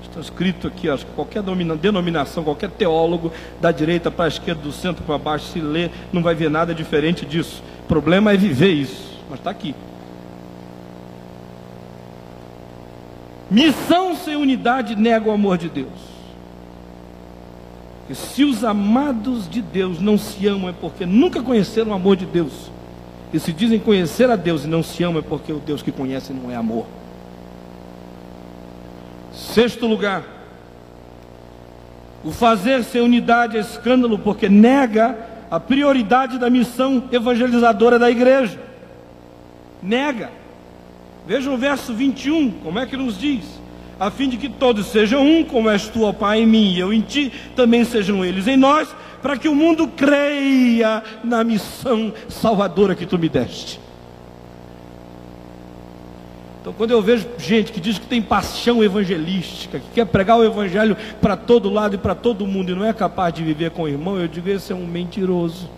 Speaker 1: Está escrito aqui, acho que qualquer denominação, qualquer teólogo, da direita para a esquerda, do centro para baixo, se lê, não vai ver nada diferente disso. O problema é viver isso, mas está aqui. Missão sem unidade nega o amor de Deus. E se os amados de Deus não se amam, é porque nunca conheceram o amor de Deus e se dizem conhecer a Deus e não se amam, é porque o Deus que conhece não é amor. Sexto lugar, o fazer sem unidade é escândalo, porque nega a prioridade da missão evangelizadora da igreja. Nega. Veja o verso 21, como é que nos diz? A fim de que todos sejam um, como és tu, ó Pai, em mim e eu em ti, também sejam eles em nós, para que o mundo creia na missão salvadora que tu me deste. Então, quando eu vejo gente que diz que tem paixão evangelística, que quer pregar o evangelho para todo lado e para todo mundo e não é capaz de viver com o irmão, eu digo: esse é um mentiroso.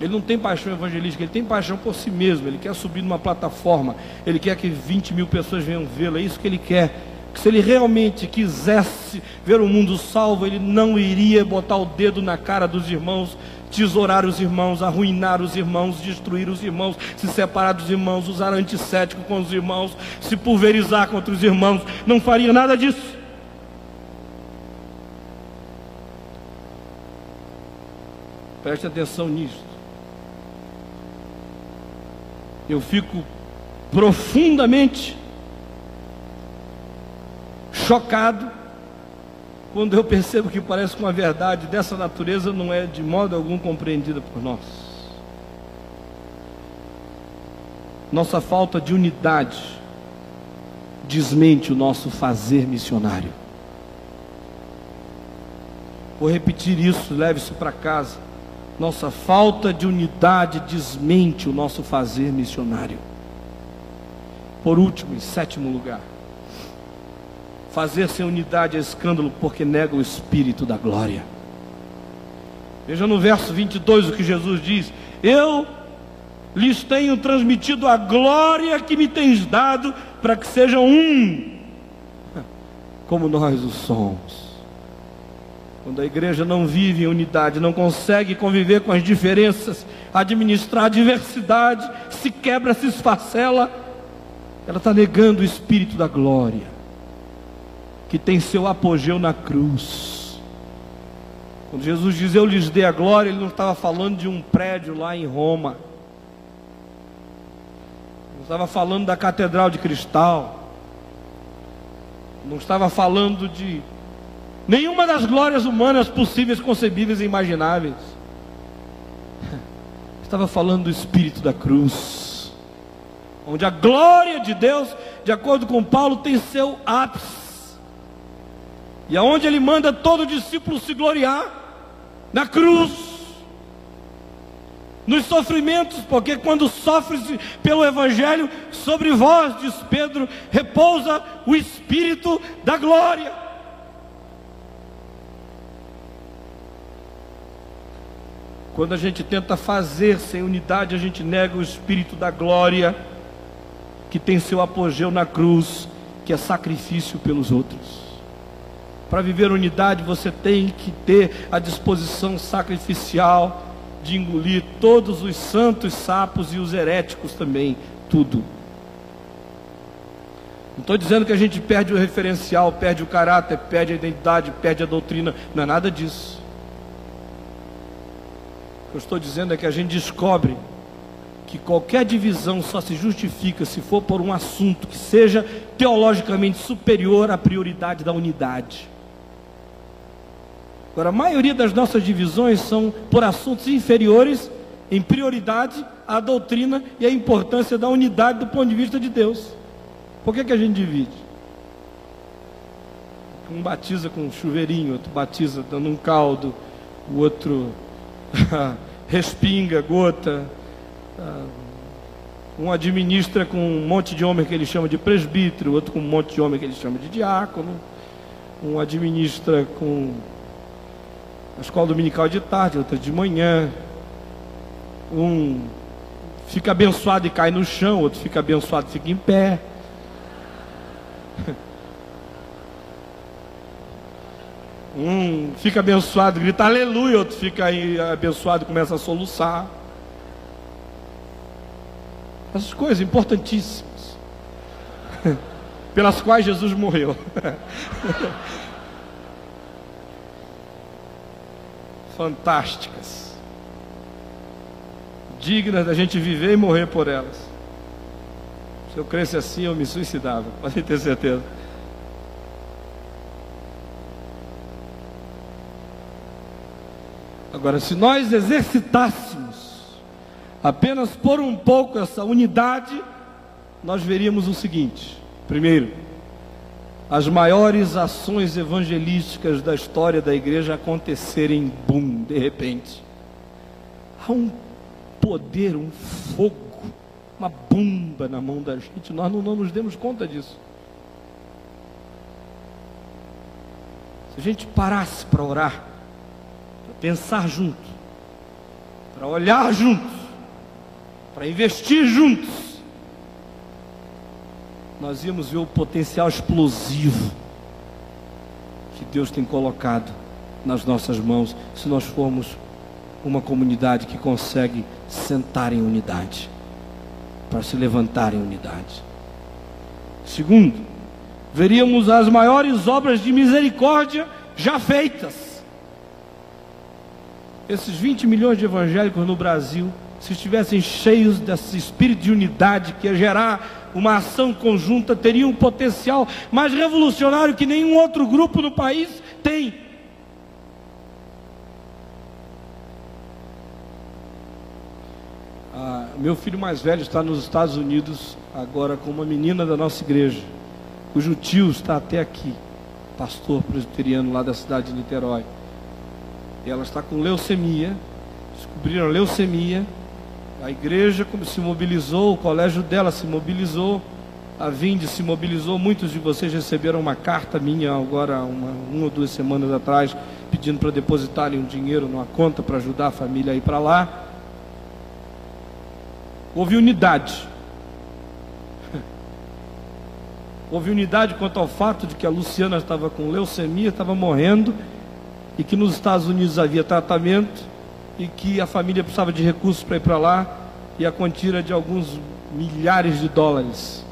Speaker 1: Ele não tem paixão evangelística, ele tem paixão por si mesmo. Ele quer subir numa plataforma, ele quer que 20 mil pessoas venham vê-lo, é isso que ele quer que se ele realmente quisesse ver o mundo salvo, ele não iria botar o dedo na cara dos irmãos, tesourar os irmãos, arruinar os irmãos, destruir os irmãos, se separar dos irmãos, usar antissético com os irmãos, se pulverizar contra os irmãos, não faria nada disso. Preste atenção nisso. Eu fico profundamente chocado quando eu percebo que parece que uma verdade dessa natureza não é de modo algum compreendida por nós. Nossa falta de unidade desmente o nosso fazer missionário. Vou repetir isso, leve isso para casa. Nossa falta de unidade desmente o nosso fazer missionário. Por último, em sétimo lugar, Fazer sem unidade é escândalo porque nega o espírito da glória. Veja no verso 22 o que Jesus diz: Eu lhes tenho transmitido a glória que me tens dado, para que sejam um, [LAUGHS] como nós o somos. Quando a igreja não vive em unidade, não consegue conviver com as diferenças, administrar a diversidade, se quebra, se esfacela, ela está negando o espírito da glória que tem seu apogeu na cruz. Quando Jesus diz eu lhes dei a glória, ele não estava falando de um prédio lá em Roma. Não estava falando da catedral de cristal. Não estava falando de nenhuma das glórias humanas possíveis, concebíveis e imagináveis. [LAUGHS] Estava falando do espírito da cruz. Onde a glória de Deus, de acordo com Paulo, tem seu ápice e aonde ele manda todo discípulo se gloriar na cruz. nos sofrimentos, porque quando sofres pelo Evangelho, sobre vós, diz Pedro, repousa o Espírito da glória. Quando a gente tenta fazer sem unidade, a gente nega o Espírito da glória, que tem seu apogeu na cruz, que é sacrifício pelos outros. Para viver unidade, você tem que ter a disposição sacrificial de engolir todos os santos sapos e os heréticos também, tudo. Não estou dizendo que a gente perde o referencial, perde o caráter, perde a identidade, perde a doutrina, não é nada disso. O que eu estou dizendo é que a gente descobre que qualquer divisão só se justifica se for por um assunto que seja teologicamente superior à prioridade da unidade. Agora, a maioria das nossas divisões são por assuntos inferiores em prioridade à doutrina e à importância da unidade do ponto de vista de Deus. Por que, que a gente divide? Um batiza com um chuveirinho, outro batiza dando um caldo, o outro [LAUGHS] respinga, gota. Ah, um administra com um monte de homem que ele chama de presbítero, outro com um monte de homem que ele chama de diácono. Um administra com a escola dominical de tarde, outra de manhã. Um fica abençoado e cai no chão, outro fica abençoado e fica em pé. [LAUGHS] Um fica abençoado, grita aleluia, outro fica aí abençoado começa a soluçar. Essas coisas importantíssimas, [LAUGHS] pelas quais Jesus morreu. [LAUGHS] fantásticas, dignas da gente viver e morrer por elas. Se eu cresce assim, eu me suicidava, [LAUGHS] pode ter certeza. Agora, se nós exercitássemos apenas por um pouco essa unidade, nós veríamos o seguinte: primeiro, as maiores ações evangelísticas da história da igreja acontecerem, bum, de repente. Há um poder, um fogo, uma bomba na mão da gente, nós não, não nos demos conta disso. Se a gente parasse para orar, pensar junto, para olhar juntos, para investir juntos, nós íamos ver o potencial explosivo que Deus tem colocado nas nossas mãos, se nós formos uma comunidade que consegue sentar em unidade, para se levantar em unidade. Segundo, veríamos as maiores obras de misericórdia já feitas. Esses 20 milhões de evangélicos no Brasil, se estivessem cheios desse espírito de unidade que ia gerar uma ação conjunta, teria um potencial mais revolucionário que nenhum outro grupo no país tem. Ah, meu filho mais velho está nos Estados Unidos agora com uma menina da nossa igreja, cujo tio está até aqui, pastor presbiteriano lá da cidade de Niterói. Ela está com leucemia, descobriram leucemia a igreja se mobilizou, o colégio dela se mobilizou, a Vinde se mobilizou. Muitos de vocês receberam uma carta minha agora, uma, uma ou duas semanas atrás, pedindo para depositarem um dinheiro numa conta para ajudar a família a ir para lá. Houve unidade. [LAUGHS] Houve unidade quanto ao fato de que a Luciana estava com leucemia, estava morrendo, e que nos Estados Unidos havia tratamento e que a família precisava de recursos para ir para lá e a quantia era de alguns milhares de dólares.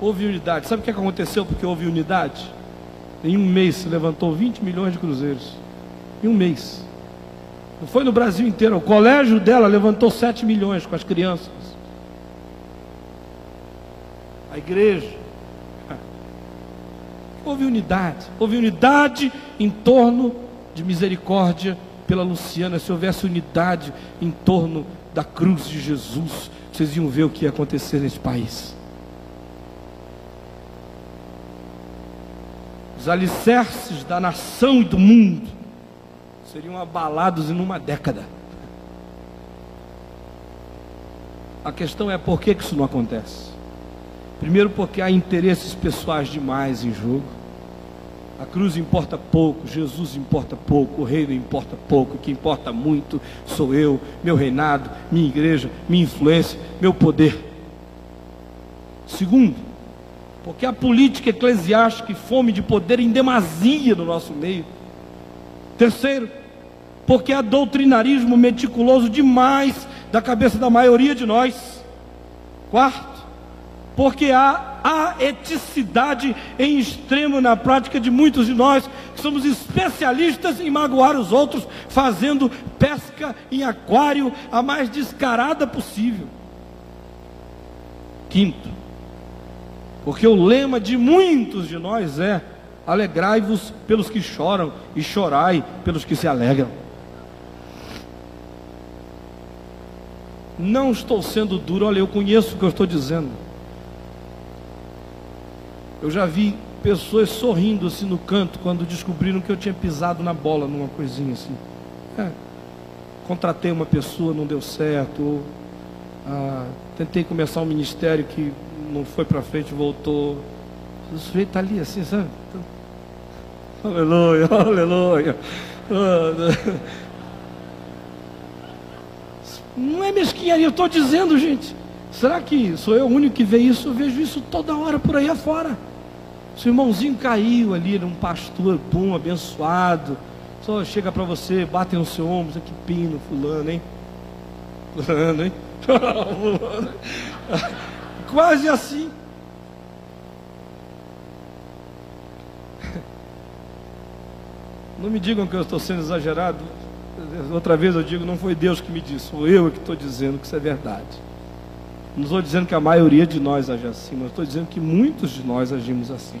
Speaker 1: Houve unidade. Sabe o que aconteceu porque houve unidade? Em um mês se levantou 20 milhões de cruzeiros. Em um mês. Não foi no Brasil inteiro. O colégio dela levantou 7 milhões com as crianças. A igreja. Houve unidade. Houve unidade em torno de misericórdia pela Luciana, se houvesse unidade em torno da cruz de Jesus, vocês iam ver o que ia acontecer nesse país. Os alicerces da nação e do mundo seriam abalados em uma década. A questão é por que, isso não acontece. Primeiro, porque há interesses pessoais demais em jogo. A cruz importa pouco, Jesus importa pouco, o reino importa pouco, o que importa muito sou eu, meu reinado, minha igreja, minha influência, meu poder. Segundo, porque a política eclesiástica e fome de poder em demasia no nosso meio. Terceiro, porque há doutrinarismo meticuloso demais da cabeça da maioria de nós. Quarto, porque há a eticidade em extremo na prática de muitos de nós, que somos especialistas em magoar os outros, fazendo pesca em aquário a mais descarada possível. Quinto, porque o lema de muitos de nós é: alegrai-vos pelos que choram e chorai pelos que se alegram. Não estou sendo duro, olha, eu conheço o que eu estou dizendo. Eu já vi pessoas sorrindo assim no canto quando descobriram que eu tinha pisado na bola numa coisinha assim. É, contratei uma pessoa, não deu certo. Ou, ah, tentei começar um ministério que não foi para frente, voltou. O sujeito está ali assim, sabe? Aleluia, [LAUGHS] aleluia. Não é mesquinharia, eu estou dizendo, gente. Será que sou eu o único que vê isso? Eu vejo isso toda hora por aí afora. Seu irmãozinho caiu ali, era um pastor, bom, abençoado. Só chega para você, bate no seu ombro, que pino, fulano, hein? [LAUGHS] Fulano, hein? [LAUGHS] Quase assim. [LAUGHS] Não me digam que eu estou sendo exagerado. Outra vez eu digo, não foi Deus que me disse, sou eu que estou dizendo que isso é verdade. Não estou dizendo que a maioria de nós age assim, mas estou dizendo que muitos de nós agimos assim.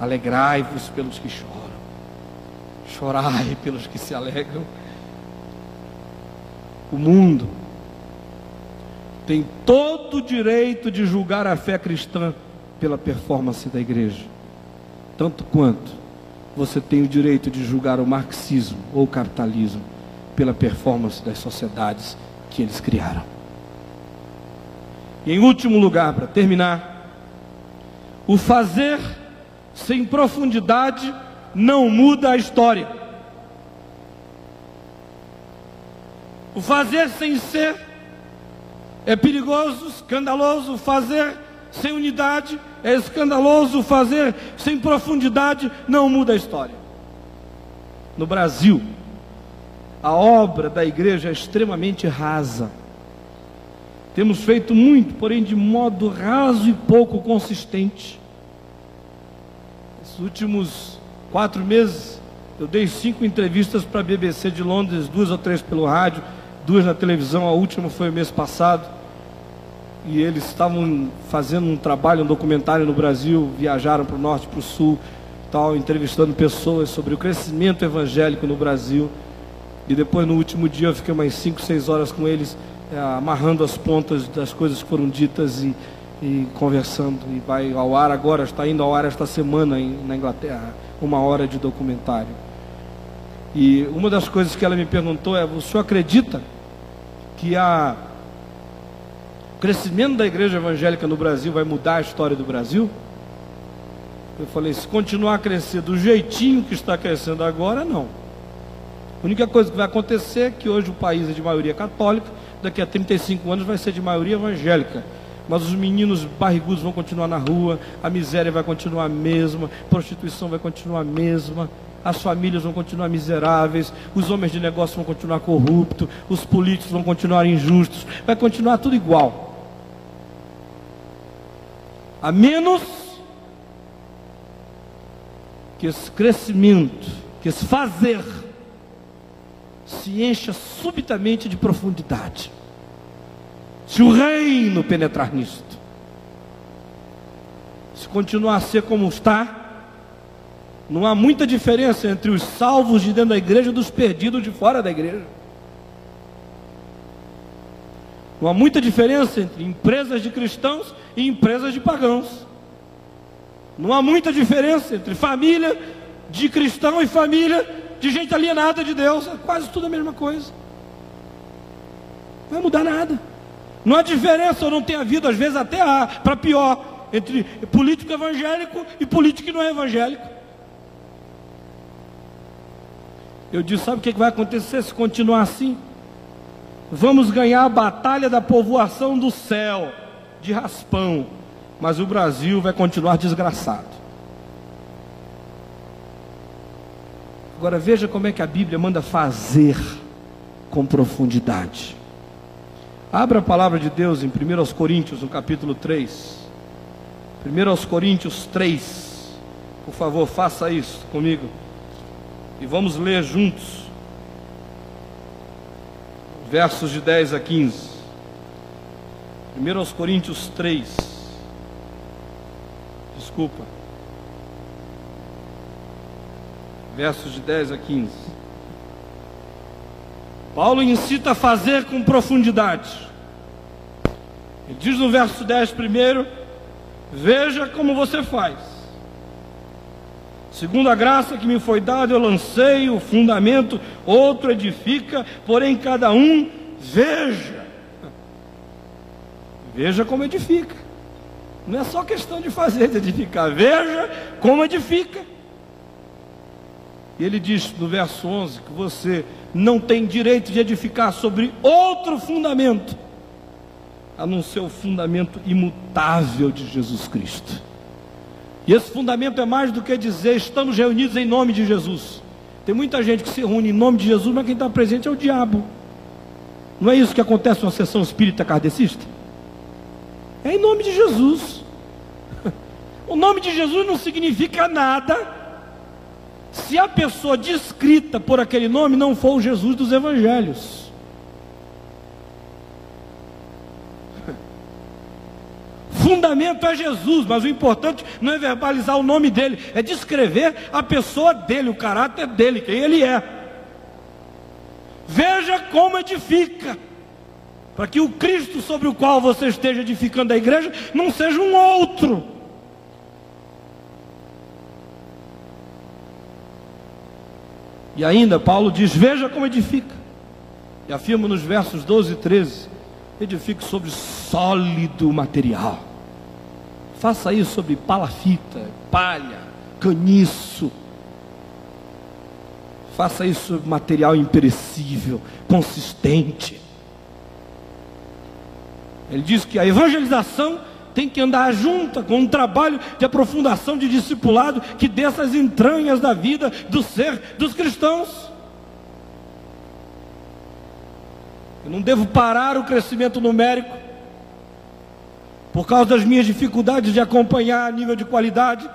Speaker 1: Alegrai-vos pelos que choram, chorai pelos que se alegram. O mundo tem todo o direito de julgar a fé cristã pela performance da igreja, tanto quanto você tem o direito de julgar o marxismo ou o capitalismo pela performance das sociedades que eles criaram. E em último lugar, para terminar, o fazer sem profundidade não muda a história. O fazer sem ser é perigoso, escandaloso, fazer sem unidade é escandaloso, fazer sem profundidade não muda a história. No Brasil, a obra da igreja é extremamente rasa. Temos feito muito, porém de modo raso e pouco consistente. Esses últimos quatro meses, eu dei cinco entrevistas para a BBC de Londres, duas ou três pelo rádio, duas na televisão, a última foi o mês passado. E eles estavam fazendo um trabalho, um documentário no Brasil, viajaram para o norte, para o sul, tal, entrevistando pessoas sobre o crescimento evangélico no Brasil. E depois no último dia eu fiquei umas 5, 6 horas com eles, é, amarrando as pontas das coisas que foram ditas e, e, conversando. E vai ao ar agora, está indo ao ar esta semana em, na Inglaterra, uma hora de documentário. E uma das coisas que ela me perguntou é: o senhor acredita que a o crescimento da igreja evangélica no Brasil vai mudar a história do Brasil? Eu falei: se continuar a crescer do jeitinho que está crescendo agora, não. A única coisa que vai acontecer é que hoje o país é de maioria católica, daqui a 35 anos vai ser de maioria evangélica. Mas os meninos barrigudos vão continuar na rua, a miséria vai continuar a mesma, a prostituição vai continuar a mesma, as famílias vão continuar miseráveis, os homens de negócio vão continuar corruptos, os políticos vão continuar injustos, vai continuar tudo igual. A menos que esse crescimento, que esse fazer, se encha subitamente de profundidade. Se o reino penetrar nisto, se continuar a ser como está, não há muita diferença entre os salvos de dentro da igreja e dos perdidos de fora da igreja. Não há muita diferença entre empresas de cristãos e empresas de pagãos. Não há muita diferença entre família de cristão e família de gente alienada de Deus, é quase tudo a mesma coisa. Não vai mudar nada. Não há diferença, ou não tem havido, às vezes até há, para pior, entre político evangélico e político que não é evangélico. Eu disse: sabe o que vai acontecer se continuar assim? Vamos ganhar a batalha da povoação do céu, de raspão, mas o Brasil vai continuar desgraçado. Agora veja como é que a Bíblia manda fazer com profundidade. Abra a palavra de Deus em 1 Coríntios, no capítulo 3. 1 Coríntios 3. Por favor, faça isso comigo. E vamos ler juntos. Versos de 10 a 15. 1 Coríntios 3. Desculpa. Versos de 10 a 15. Paulo incita a fazer com profundidade. Ele diz no verso 10 primeiro: Veja como você faz. Segundo a graça que me foi dada, eu lancei o fundamento, outro edifica, porém cada um veja. Veja como edifica. Não é só questão de fazer, de edificar. Veja como edifica. E ele diz no verso 11 que você não tem direito de edificar sobre outro fundamento, a não ser o fundamento imutável de Jesus Cristo. E esse fundamento é mais do que dizer estamos reunidos em nome de Jesus. Tem muita gente que se reúne em nome de Jesus, mas quem está presente é o diabo. Não é isso que acontece numa sessão espírita kardecista? É em nome de Jesus. [LAUGHS] O nome de Jesus não significa nada se a pessoa descrita por aquele nome não for o Jesus dos evangelhos. [LAUGHS] Fundamento é Jesus, mas o importante não é verbalizar o nome dele, é descrever a pessoa dele, o caráter dele, quem ele é. Veja como edifica, para que o Cristo sobre o qual você esteja edificando a igreja não seja um outro. E ainda Paulo diz: Veja como edifica. E afirma nos versos 12 e 13: Edifique sobre sólido material. Faça isso sobre palafita, palha, caniço. Faça isso sobre material imperecível, consistente. Ele diz que a evangelização tem que andar junta com um trabalho de aprofundação de discipulado que desça as entranhas da vida do ser dos cristãos. Eu não devo parar o crescimento numérico por causa das minhas dificuldades de acompanhar a nível de qualidade.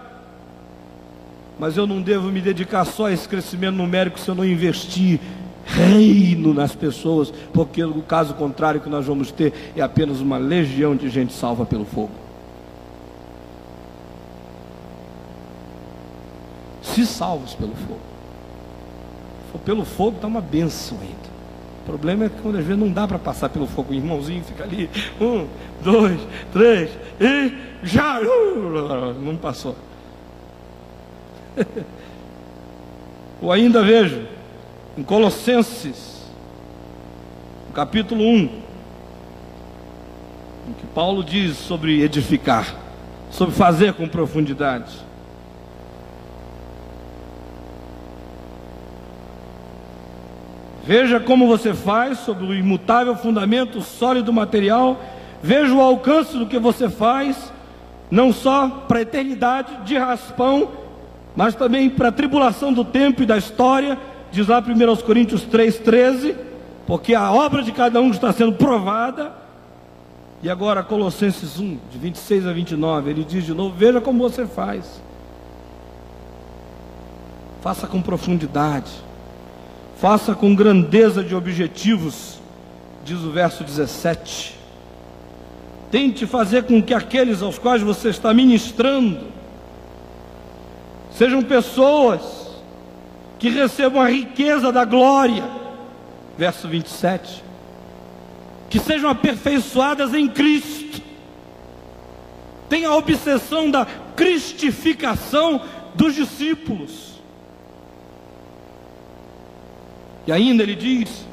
Speaker 1: Mas eu não devo me dedicar só a esse crescimento numérico se eu não investir reino nas pessoas, porque o caso contrário que nós vamos ter é apenas uma legião de gente salva pelo fogo. Se salvos pelo fogo. Pelo fogo está uma benção ainda. O problema é que quando às vezes não dá para passar pelo fogo, o irmãozinho fica ali, um, dois, três, e já não passou. [LAUGHS] Ou ainda vejo em Colossenses, capítulo 1, em que Paulo diz sobre edificar, sobre fazer com profundidade. Veja como você faz sobre o imutável fundamento sólido material. Veja o alcance do que você faz, não só para a eternidade de raspão, mas também para a tribulação do tempo e da história diz lá 1 Coríntios 3,13, porque a obra de cada um está sendo provada. E agora Colossenses 1, de 26 a 29, ele diz de novo: Veja como você faz. Faça com profundidade. Faça com grandeza de objetivos, diz o verso 17. Tente fazer com que aqueles aos quais você está ministrando sejam pessoas que recebam a riqueza da glória. Verso 27. Que sejam aperfeiçoadas em Cristo. Tenha a obsessão da cristificação dos discípulos. E ainda ele diz: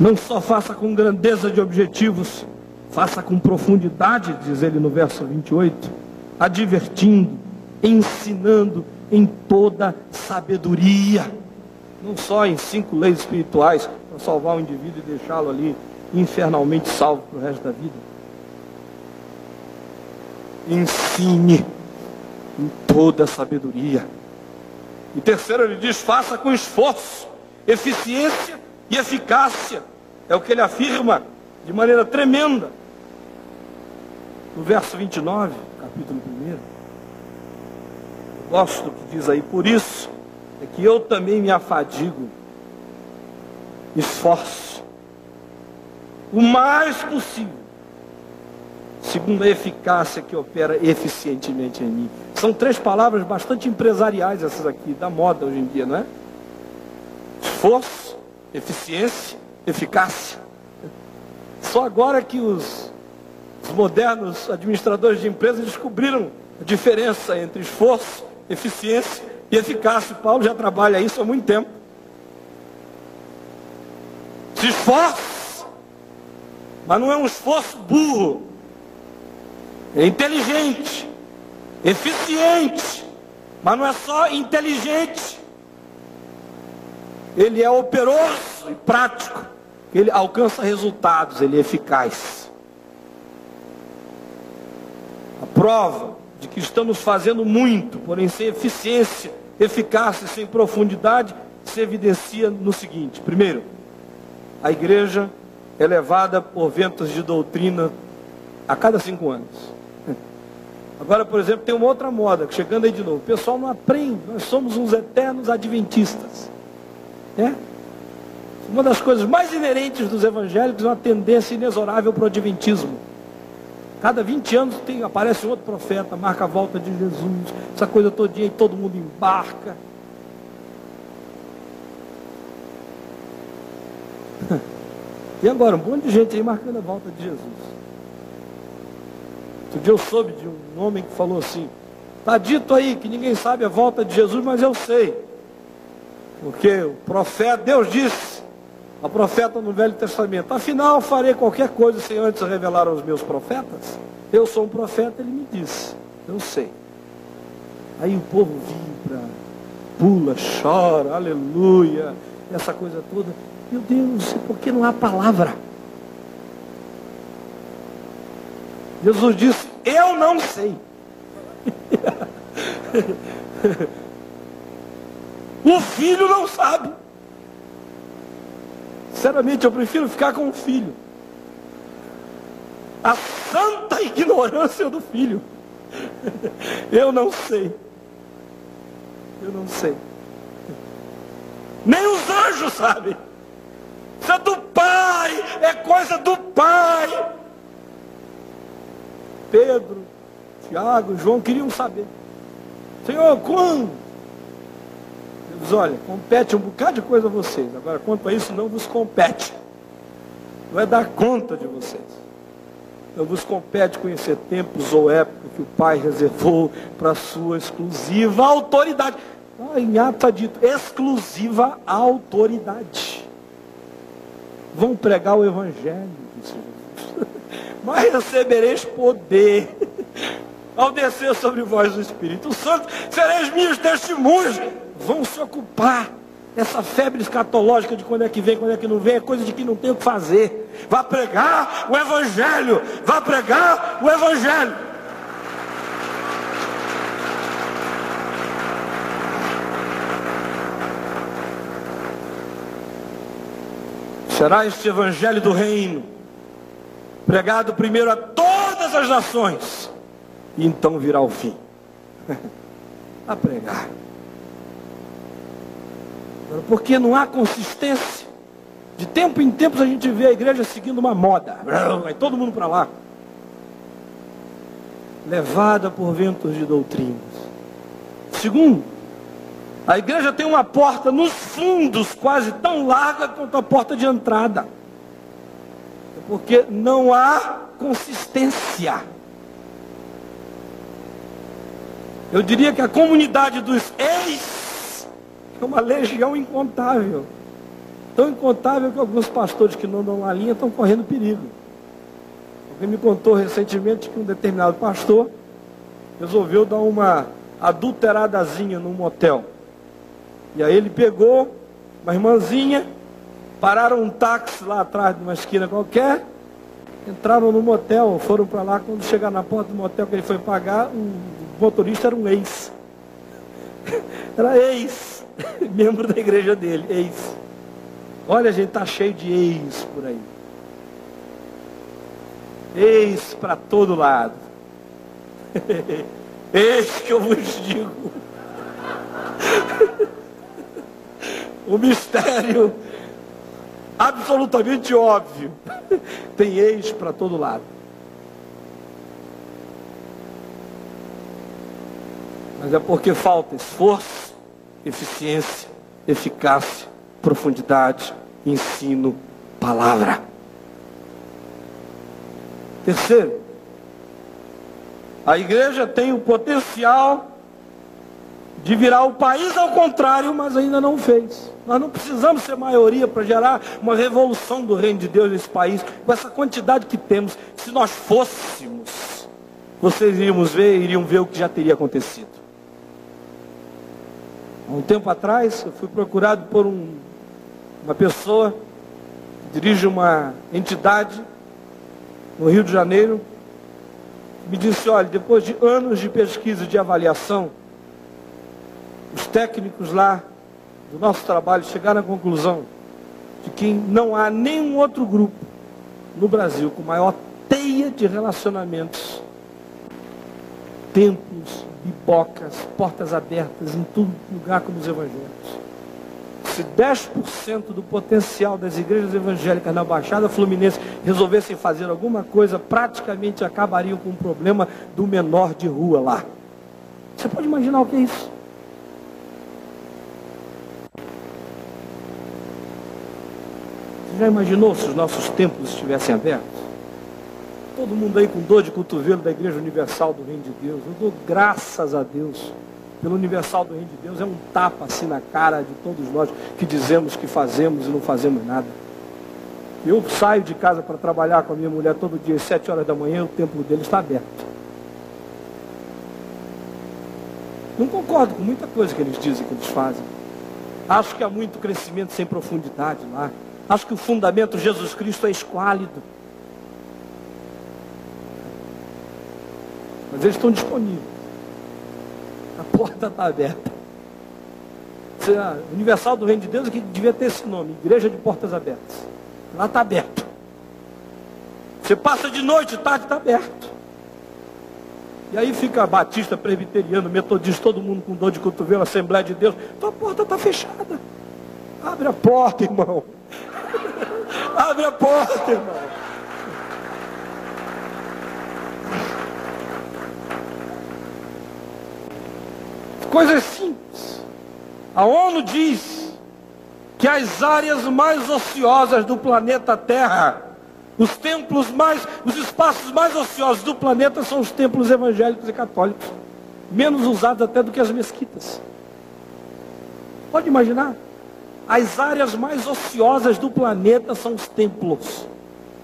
Speaker 1: Não só faça com grandeza de objetivos, faça com profundidade, diz ele no verso 28, advertindo, ensinando em toda sabedoria. Não só em cinco leis espirituais para salvar o indivíduo e deixá-lo ali infernalmente salvo para o resto da vida. Ensine em toda sabedoria. E terceiro, ele diz: faça com esforço, eficiência e eficácia. É o que ele afirma de maneira tremenda. No verso 29, capítulo 1. Gosto do que diz aí, por isso é que eu também me afadigo, esforço, o mais possível, segundo a eficácia que opera eficientemente em mim. São três palavras bastante empresariais essas aqui, da moda hoje em dia, não é? Esforço, eficiência, eficácia. Só agora que os, os modernos administradores de empresas descobriram a diferença entre esforço, eficiência e eficácia. Paulo já trabalha isso há muito tempo. Se esforça, mas não é um esforço burro, é inteligente, eficiente, mas não é só inteligente, ele é operoso e prático, ele alcança resultados, ele é eficaz. A prova de que estamos fazendo muito, porém sem eficiência, eficácia, sem profundidade, se evidencia no seguinte: primeiro, a igreja é levada por ventos de doutrina a cada cinco anos. Agora, por exemplo, tem uma outra moda, chegando aí de novo. O pessoal não aprende, nós somos uns eternos adventistas. É? Uma das coisas mais inerentes dos evangélicos é uma tendência inexorável para o adventismo. Cada 20 anos tem, aparece outro profeta, marca a volta de Jesus, essa coisa todinha e todo mundo embarca. [LAUGHS] E agora, um monte de gente aí marcando a volta de Jesus. Outro dia eu soube de um homem que falou assim, está dito aí que ninguém sabe a volta de Jesus, mas eu sei. Porque o profeta, Deus disse, a profeta no Velho Testamento, afinal farei qualquer coisa sem antes revelar aos meus profetas. Eu sou um profeta, ele me disse, eu sei. Aí o povo vibra, pula, chora, aleluia, essa coisa toda. Meu Deus, por que não há palavra? Jesus disse, eu não sei. [LAUGHS] o filho não sabe. Sinceramente, eu prefiro ficar com o filho. A santa ignorância do filho. [LAUGHS] Eu não sei. Eu não sei. Nem os anjos sabem. Isso é do Pai, é coisa do Pai. Pedro, Tiago, João queriam saber. Senhor, quando? Deus, olha, compete um bocado de coisa a vocês. Agora, quanto a isso, não vos compete. Não é dar conta de vocês. Não vos compete conhecer tempos ou épocas que o Pai reservou para a sua exclusiva autoridade. Ah, em Atos está dito, exclusiva autoridade. Vão pregar o Evangelho, disse Jesus. [LAUGHS] Mas recebereis poder [LAUGHS] ao descer sobre vós o Espírito Santo, sereis minhas testemunhas. Vão se ocupar. Essa febre escatológica de quando é que vem, quando é que não vem, é coisa de que não tem o que fazer. Vá pregar o Evangelho. Vá pregar o Evangelho. Será este Evangelho do Reino pregado primeiro a todas as nações e então virá o fim. [LAUGHS] a pregar. Porque não há consistência. De tempo em tempo a gente vê a igreja seguindo uma moda. Vai todo mundo para lá. Levada por ventos de doutrinas. Segundo, a igreja tem uma porta nos fundos quase tão larga quanto a porta de entrada. Porque não há consistência. Eu diria que a comunidade dos ex é uma legião incontável. Tão incontável que alguns pastores que não andam na linha estão correndo perigo. Alguém me contou recentemente que um determinado pastor resolveu dar uma adulteradazinha num motel. E aí ele pegou uma irmãzinha, pararam um táxi lá atrás de uma esquina qualquer, entraram no motel, foram para lá, quando chegaram na porta do motel que ele foi pagar, o motorista era um ex. [LAUGHS] Era ex, [LAUGHS] membro da igreja dele, ex. Olha, a gente tá cheio de ex por aí. Ex para todo lado. [LAUGHS] Eis que eu vos digo. [LAUGHS] o mistério absolutamente óbvio. Tem ex para todo lado. Mas é porque falta esforço, eficiência, eficácia, profundidade, ensino, palavra. Terceiro, a igreja tem o potencial de virar o país ao contrário, mas ainda não fez. Nós não precisamos ser maioria para gerar uma revolução do reino de Deus nesse país, com essa quantidade que temos. Se nós fôssemos, vocês iriam ver, iriam ver o que já teria acontecido. Há um tempo atrás, eu fui procurado por um, uma pessoa que dirige uma entidade no Rio de Janeiro, me disse, olha, depois de anos de pesquisa e de avaliação, os técnicos lá do nosso trabalho chegaram à conclusão de que não há nenhum outro grupo no Brasil com maior teia de relacionamentos, templos, bibocas, portas abertas em todo lugar como os evangélicos. Se 10% do potencial das igrejas evangélicas na Baixada Fluminense resolvessem fazer alguma coisa, praticamente acabariam com o problema do menor de rua lá. Você pode imaginar o que é isso? Você já imaginou se os nossos templos estivessem abertos? Todo mundo aí com dor de cotovelo da Igreja Universal do Reino de Deus. Eu dou graças a Deus pelo Universal do Reino de Deus. É um tapa assim na cara de todos nós que dizemos que fazemos e não fazemos nada. Eu saio de casa para trabalhar com a minha mulher todo dia às sete horas da manhã, o templo dele está aberto. Não concordo com muita coisa que eles dizem que eles fazem. Acho que há muito crescimento sem profundidade lá. Acho que o fundamento Jesus Cristo é esquálido. Mas eles estão disponíveis. A porta está aberta. A Universal do Reino de Deus é que devia ter esse nome, Igreja de Portas Abertas. Lá está aberto. Você passa de noite, tarde está aberto. E aí fica batista, presbiteriano, metodista, todo mundo com dor de cotovelo, Assembleia de Deus. Tua porta está fechada. Abre a porta, irmão. [LAUGHS] Abre a porta, irmão. Coisas simples. A ONU diz que as áreas mais ociosas do planeta Terra, os templos mais, os espaços mais ociosos do planeta são os templos evangélicos e católicos, menos usados até do que as mesquitas. Pode imaginar? As áreas mais ociosas do planeta são os templos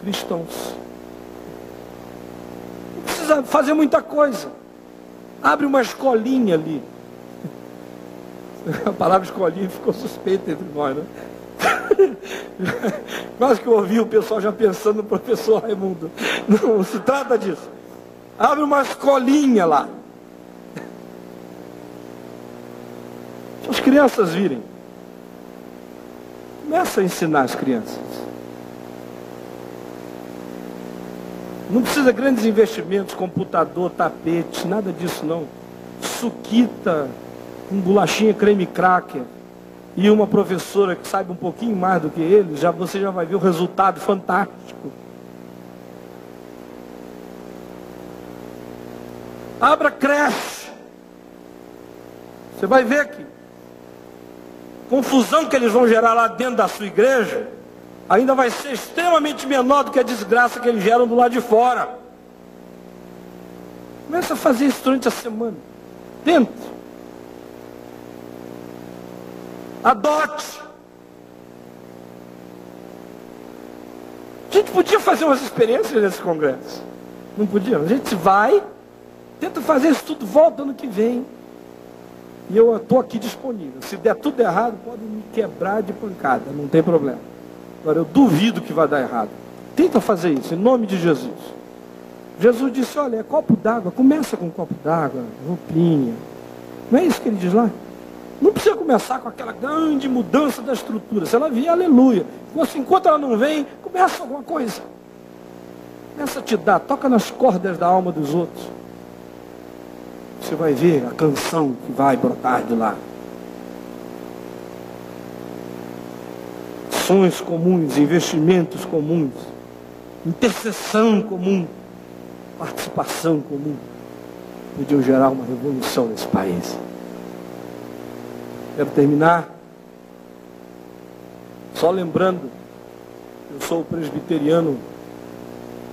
Speaker 1: cristãos. Não precisa fazer muita coisa. Abre uma escolinha ali. A palavra escolinha ficou suspeita entre nós, né? [LAUGHS] Quase que eu ouvi o pessoal já pensando no professor Raimundo. Não se trata disso. Abre uma escolinha lá. As crianças virem. Começa a ensinar as crianças. Não precisa grandes investimentos, computador, tapete, nada disso não. Suquita, com bolachinha creme cracker e uma professora que sabe um pouquinho mais do que ele, já você já vai ver o resultado fantástico. Abra creche. Você vai ver que confusão que eles vão gerar lá dentro da sua igreja, ainda vai ser extremamente menor do que a desgraça que eles geram do lado de fora. Começa a fazer isso durante a semana. Tente. Adote. A gente podia fazer umas experiências nesse congresso. Não podia? A gente vai, tenta fazer isso tudo, volta ano que vem. E eu estou aqui disponível. Se der tudo errado, pode me quebrar de pancada, não tem problema. Agora, eu duvido que vai dar errado. Tenta fazer isso, em nome de Jesus. Jesus disse: Olha, é copo d'água, começa com um copo d'água, roupinha. Não é isso que ele diz lá? Não precisa começar com aquela grande mudança da estrutura. Se ela vier, aleluia. Assim, enquanto ela não vem, começa alguma coisa. Começa a te dar, toca nas cordas da alma dos outros. Você vai ver a canção que vai brotar de lá. Ações comuns, investimentos comuns, intercessão comum, participação comum, podiam gerar uma revolução nesse país. Quero terminar só lembrando, eu sou o presbiteriano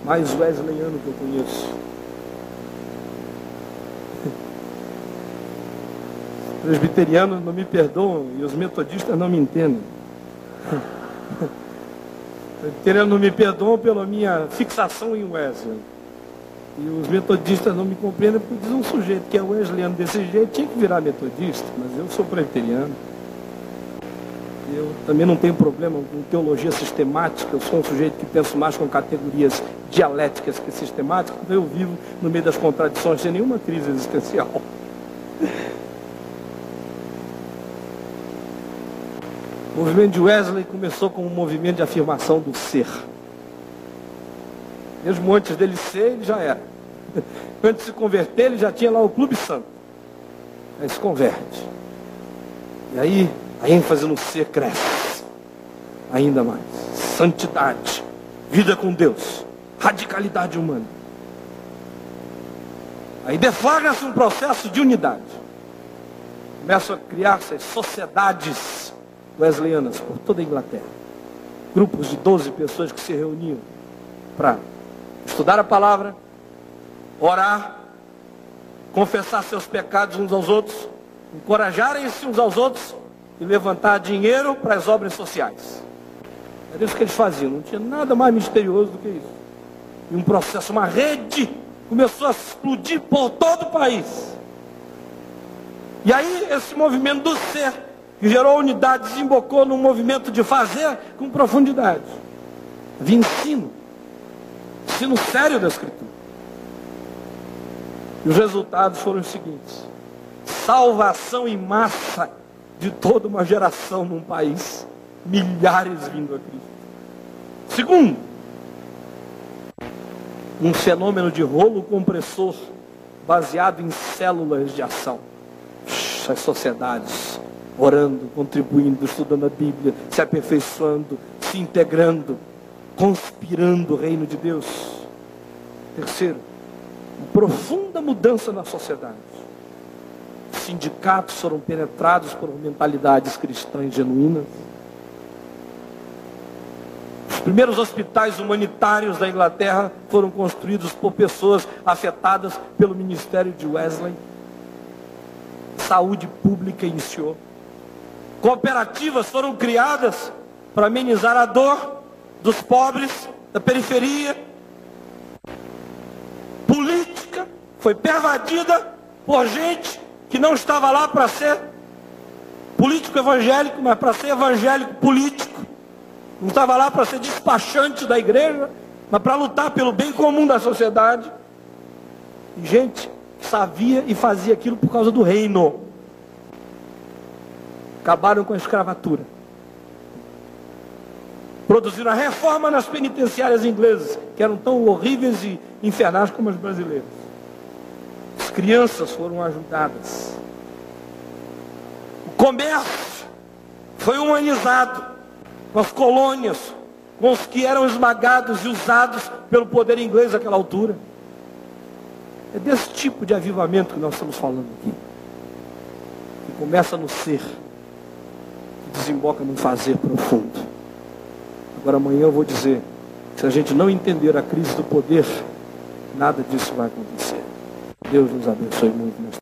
Speaker 1: mais wesleyano que eu conheço. [LAUGHS] Os presbiterianos não me perdoam e os metodistas não me entendem. [LAUGHS] Os presbiterianos não me perdoam pela minha fixação em Wesley. E os metodistas não me compreendem porque diz um sujeito que é wesleyano desse jeito tinha que virar metodista, mas eu sou presbiteriano. Eu também não tenho problema com teologia sistemática, eu sou um sujeito que penso mais com categorias dialéticas que sistemáticas, eu vivo no meio das contradições sem nenhuma crise existencial. [LAUGHS] O movimento de Wesley começou com um movimento de afirmação do ser. Mesmo antes dele ser, ele já era. [LAUGHS] Antes de se converter, ele já tinha lá o Clube Santo. Aí se converte. E aí a ênfase no ser cresce ainda mais. Santidade, vida com Deus, radicalidade humana. Aí deflagra-se um processo de unidade. Começam a criar-se sociedades wesleyanas por toda a Inglaterra. Grupos de 12 pessoas que se reuniam para estudar a palavra, orar, confessar seus pecados uns aos outros, encorajarem-se uns aos outros e levantar dinheiro para as obras sociais. Era isso que eles faziam, não tinha nada mais misterioso do que isso. E um processo, uma rede, começou a explodir por todo o país. E aí esse movimento do ser, que gerou unidade, desembocou num movimento de fazer com profundidade. Havia ensino ensino sério da Escritura. E os resultados foram os seguintes: salvação em massa de toda uma geração num país, milhares vindo a Cristo. Segundo, um fenômeno de rolo compressor baseado em células de ação. As sociedades orando, contribuindo, estudando a Bíblia, se aperfeiçoando, se integrando conspirando o reino de Deus. Terceiro, profunda mudança na sociedade. Sindicatos foram penetrados por mentalidades cristãs genuínas. Os primeiros hospitais humanitários da Inglaterra foram construídos por pessoas afetadas pelo ministério de Wesley. Saúde pública iniciou. Cooperativas foram criadas para amenizar a dor dos pobres, da periferia. Política foi pervadida por gente que não estava lá para ser político evangélico, mas para ser evangélico político. Não estava lá para ser despachante da igreja, mas para lutar pelo bem comum da sociedade. E gente que sabia e fazia aquilo por causa do reino. Acabaram com a escravatura produziram a reforma nas penitenciárias inglesas, que eram tão horríveis e infernais como as brasileiras. As crianças foram ajudadas. O comércio foi humanizado com as colônias, com os que eram esmagados e usados pelo poder inglês naquela altura. É desse tipo de avivamento que nós estamos falando aqui. Que começa no ser, que desemboca num fazer profundo. Agora amanhã eu vou dizer, se a gente não entender a crise do poder, nada disso vai acontecer. Deus nos abençoe muito.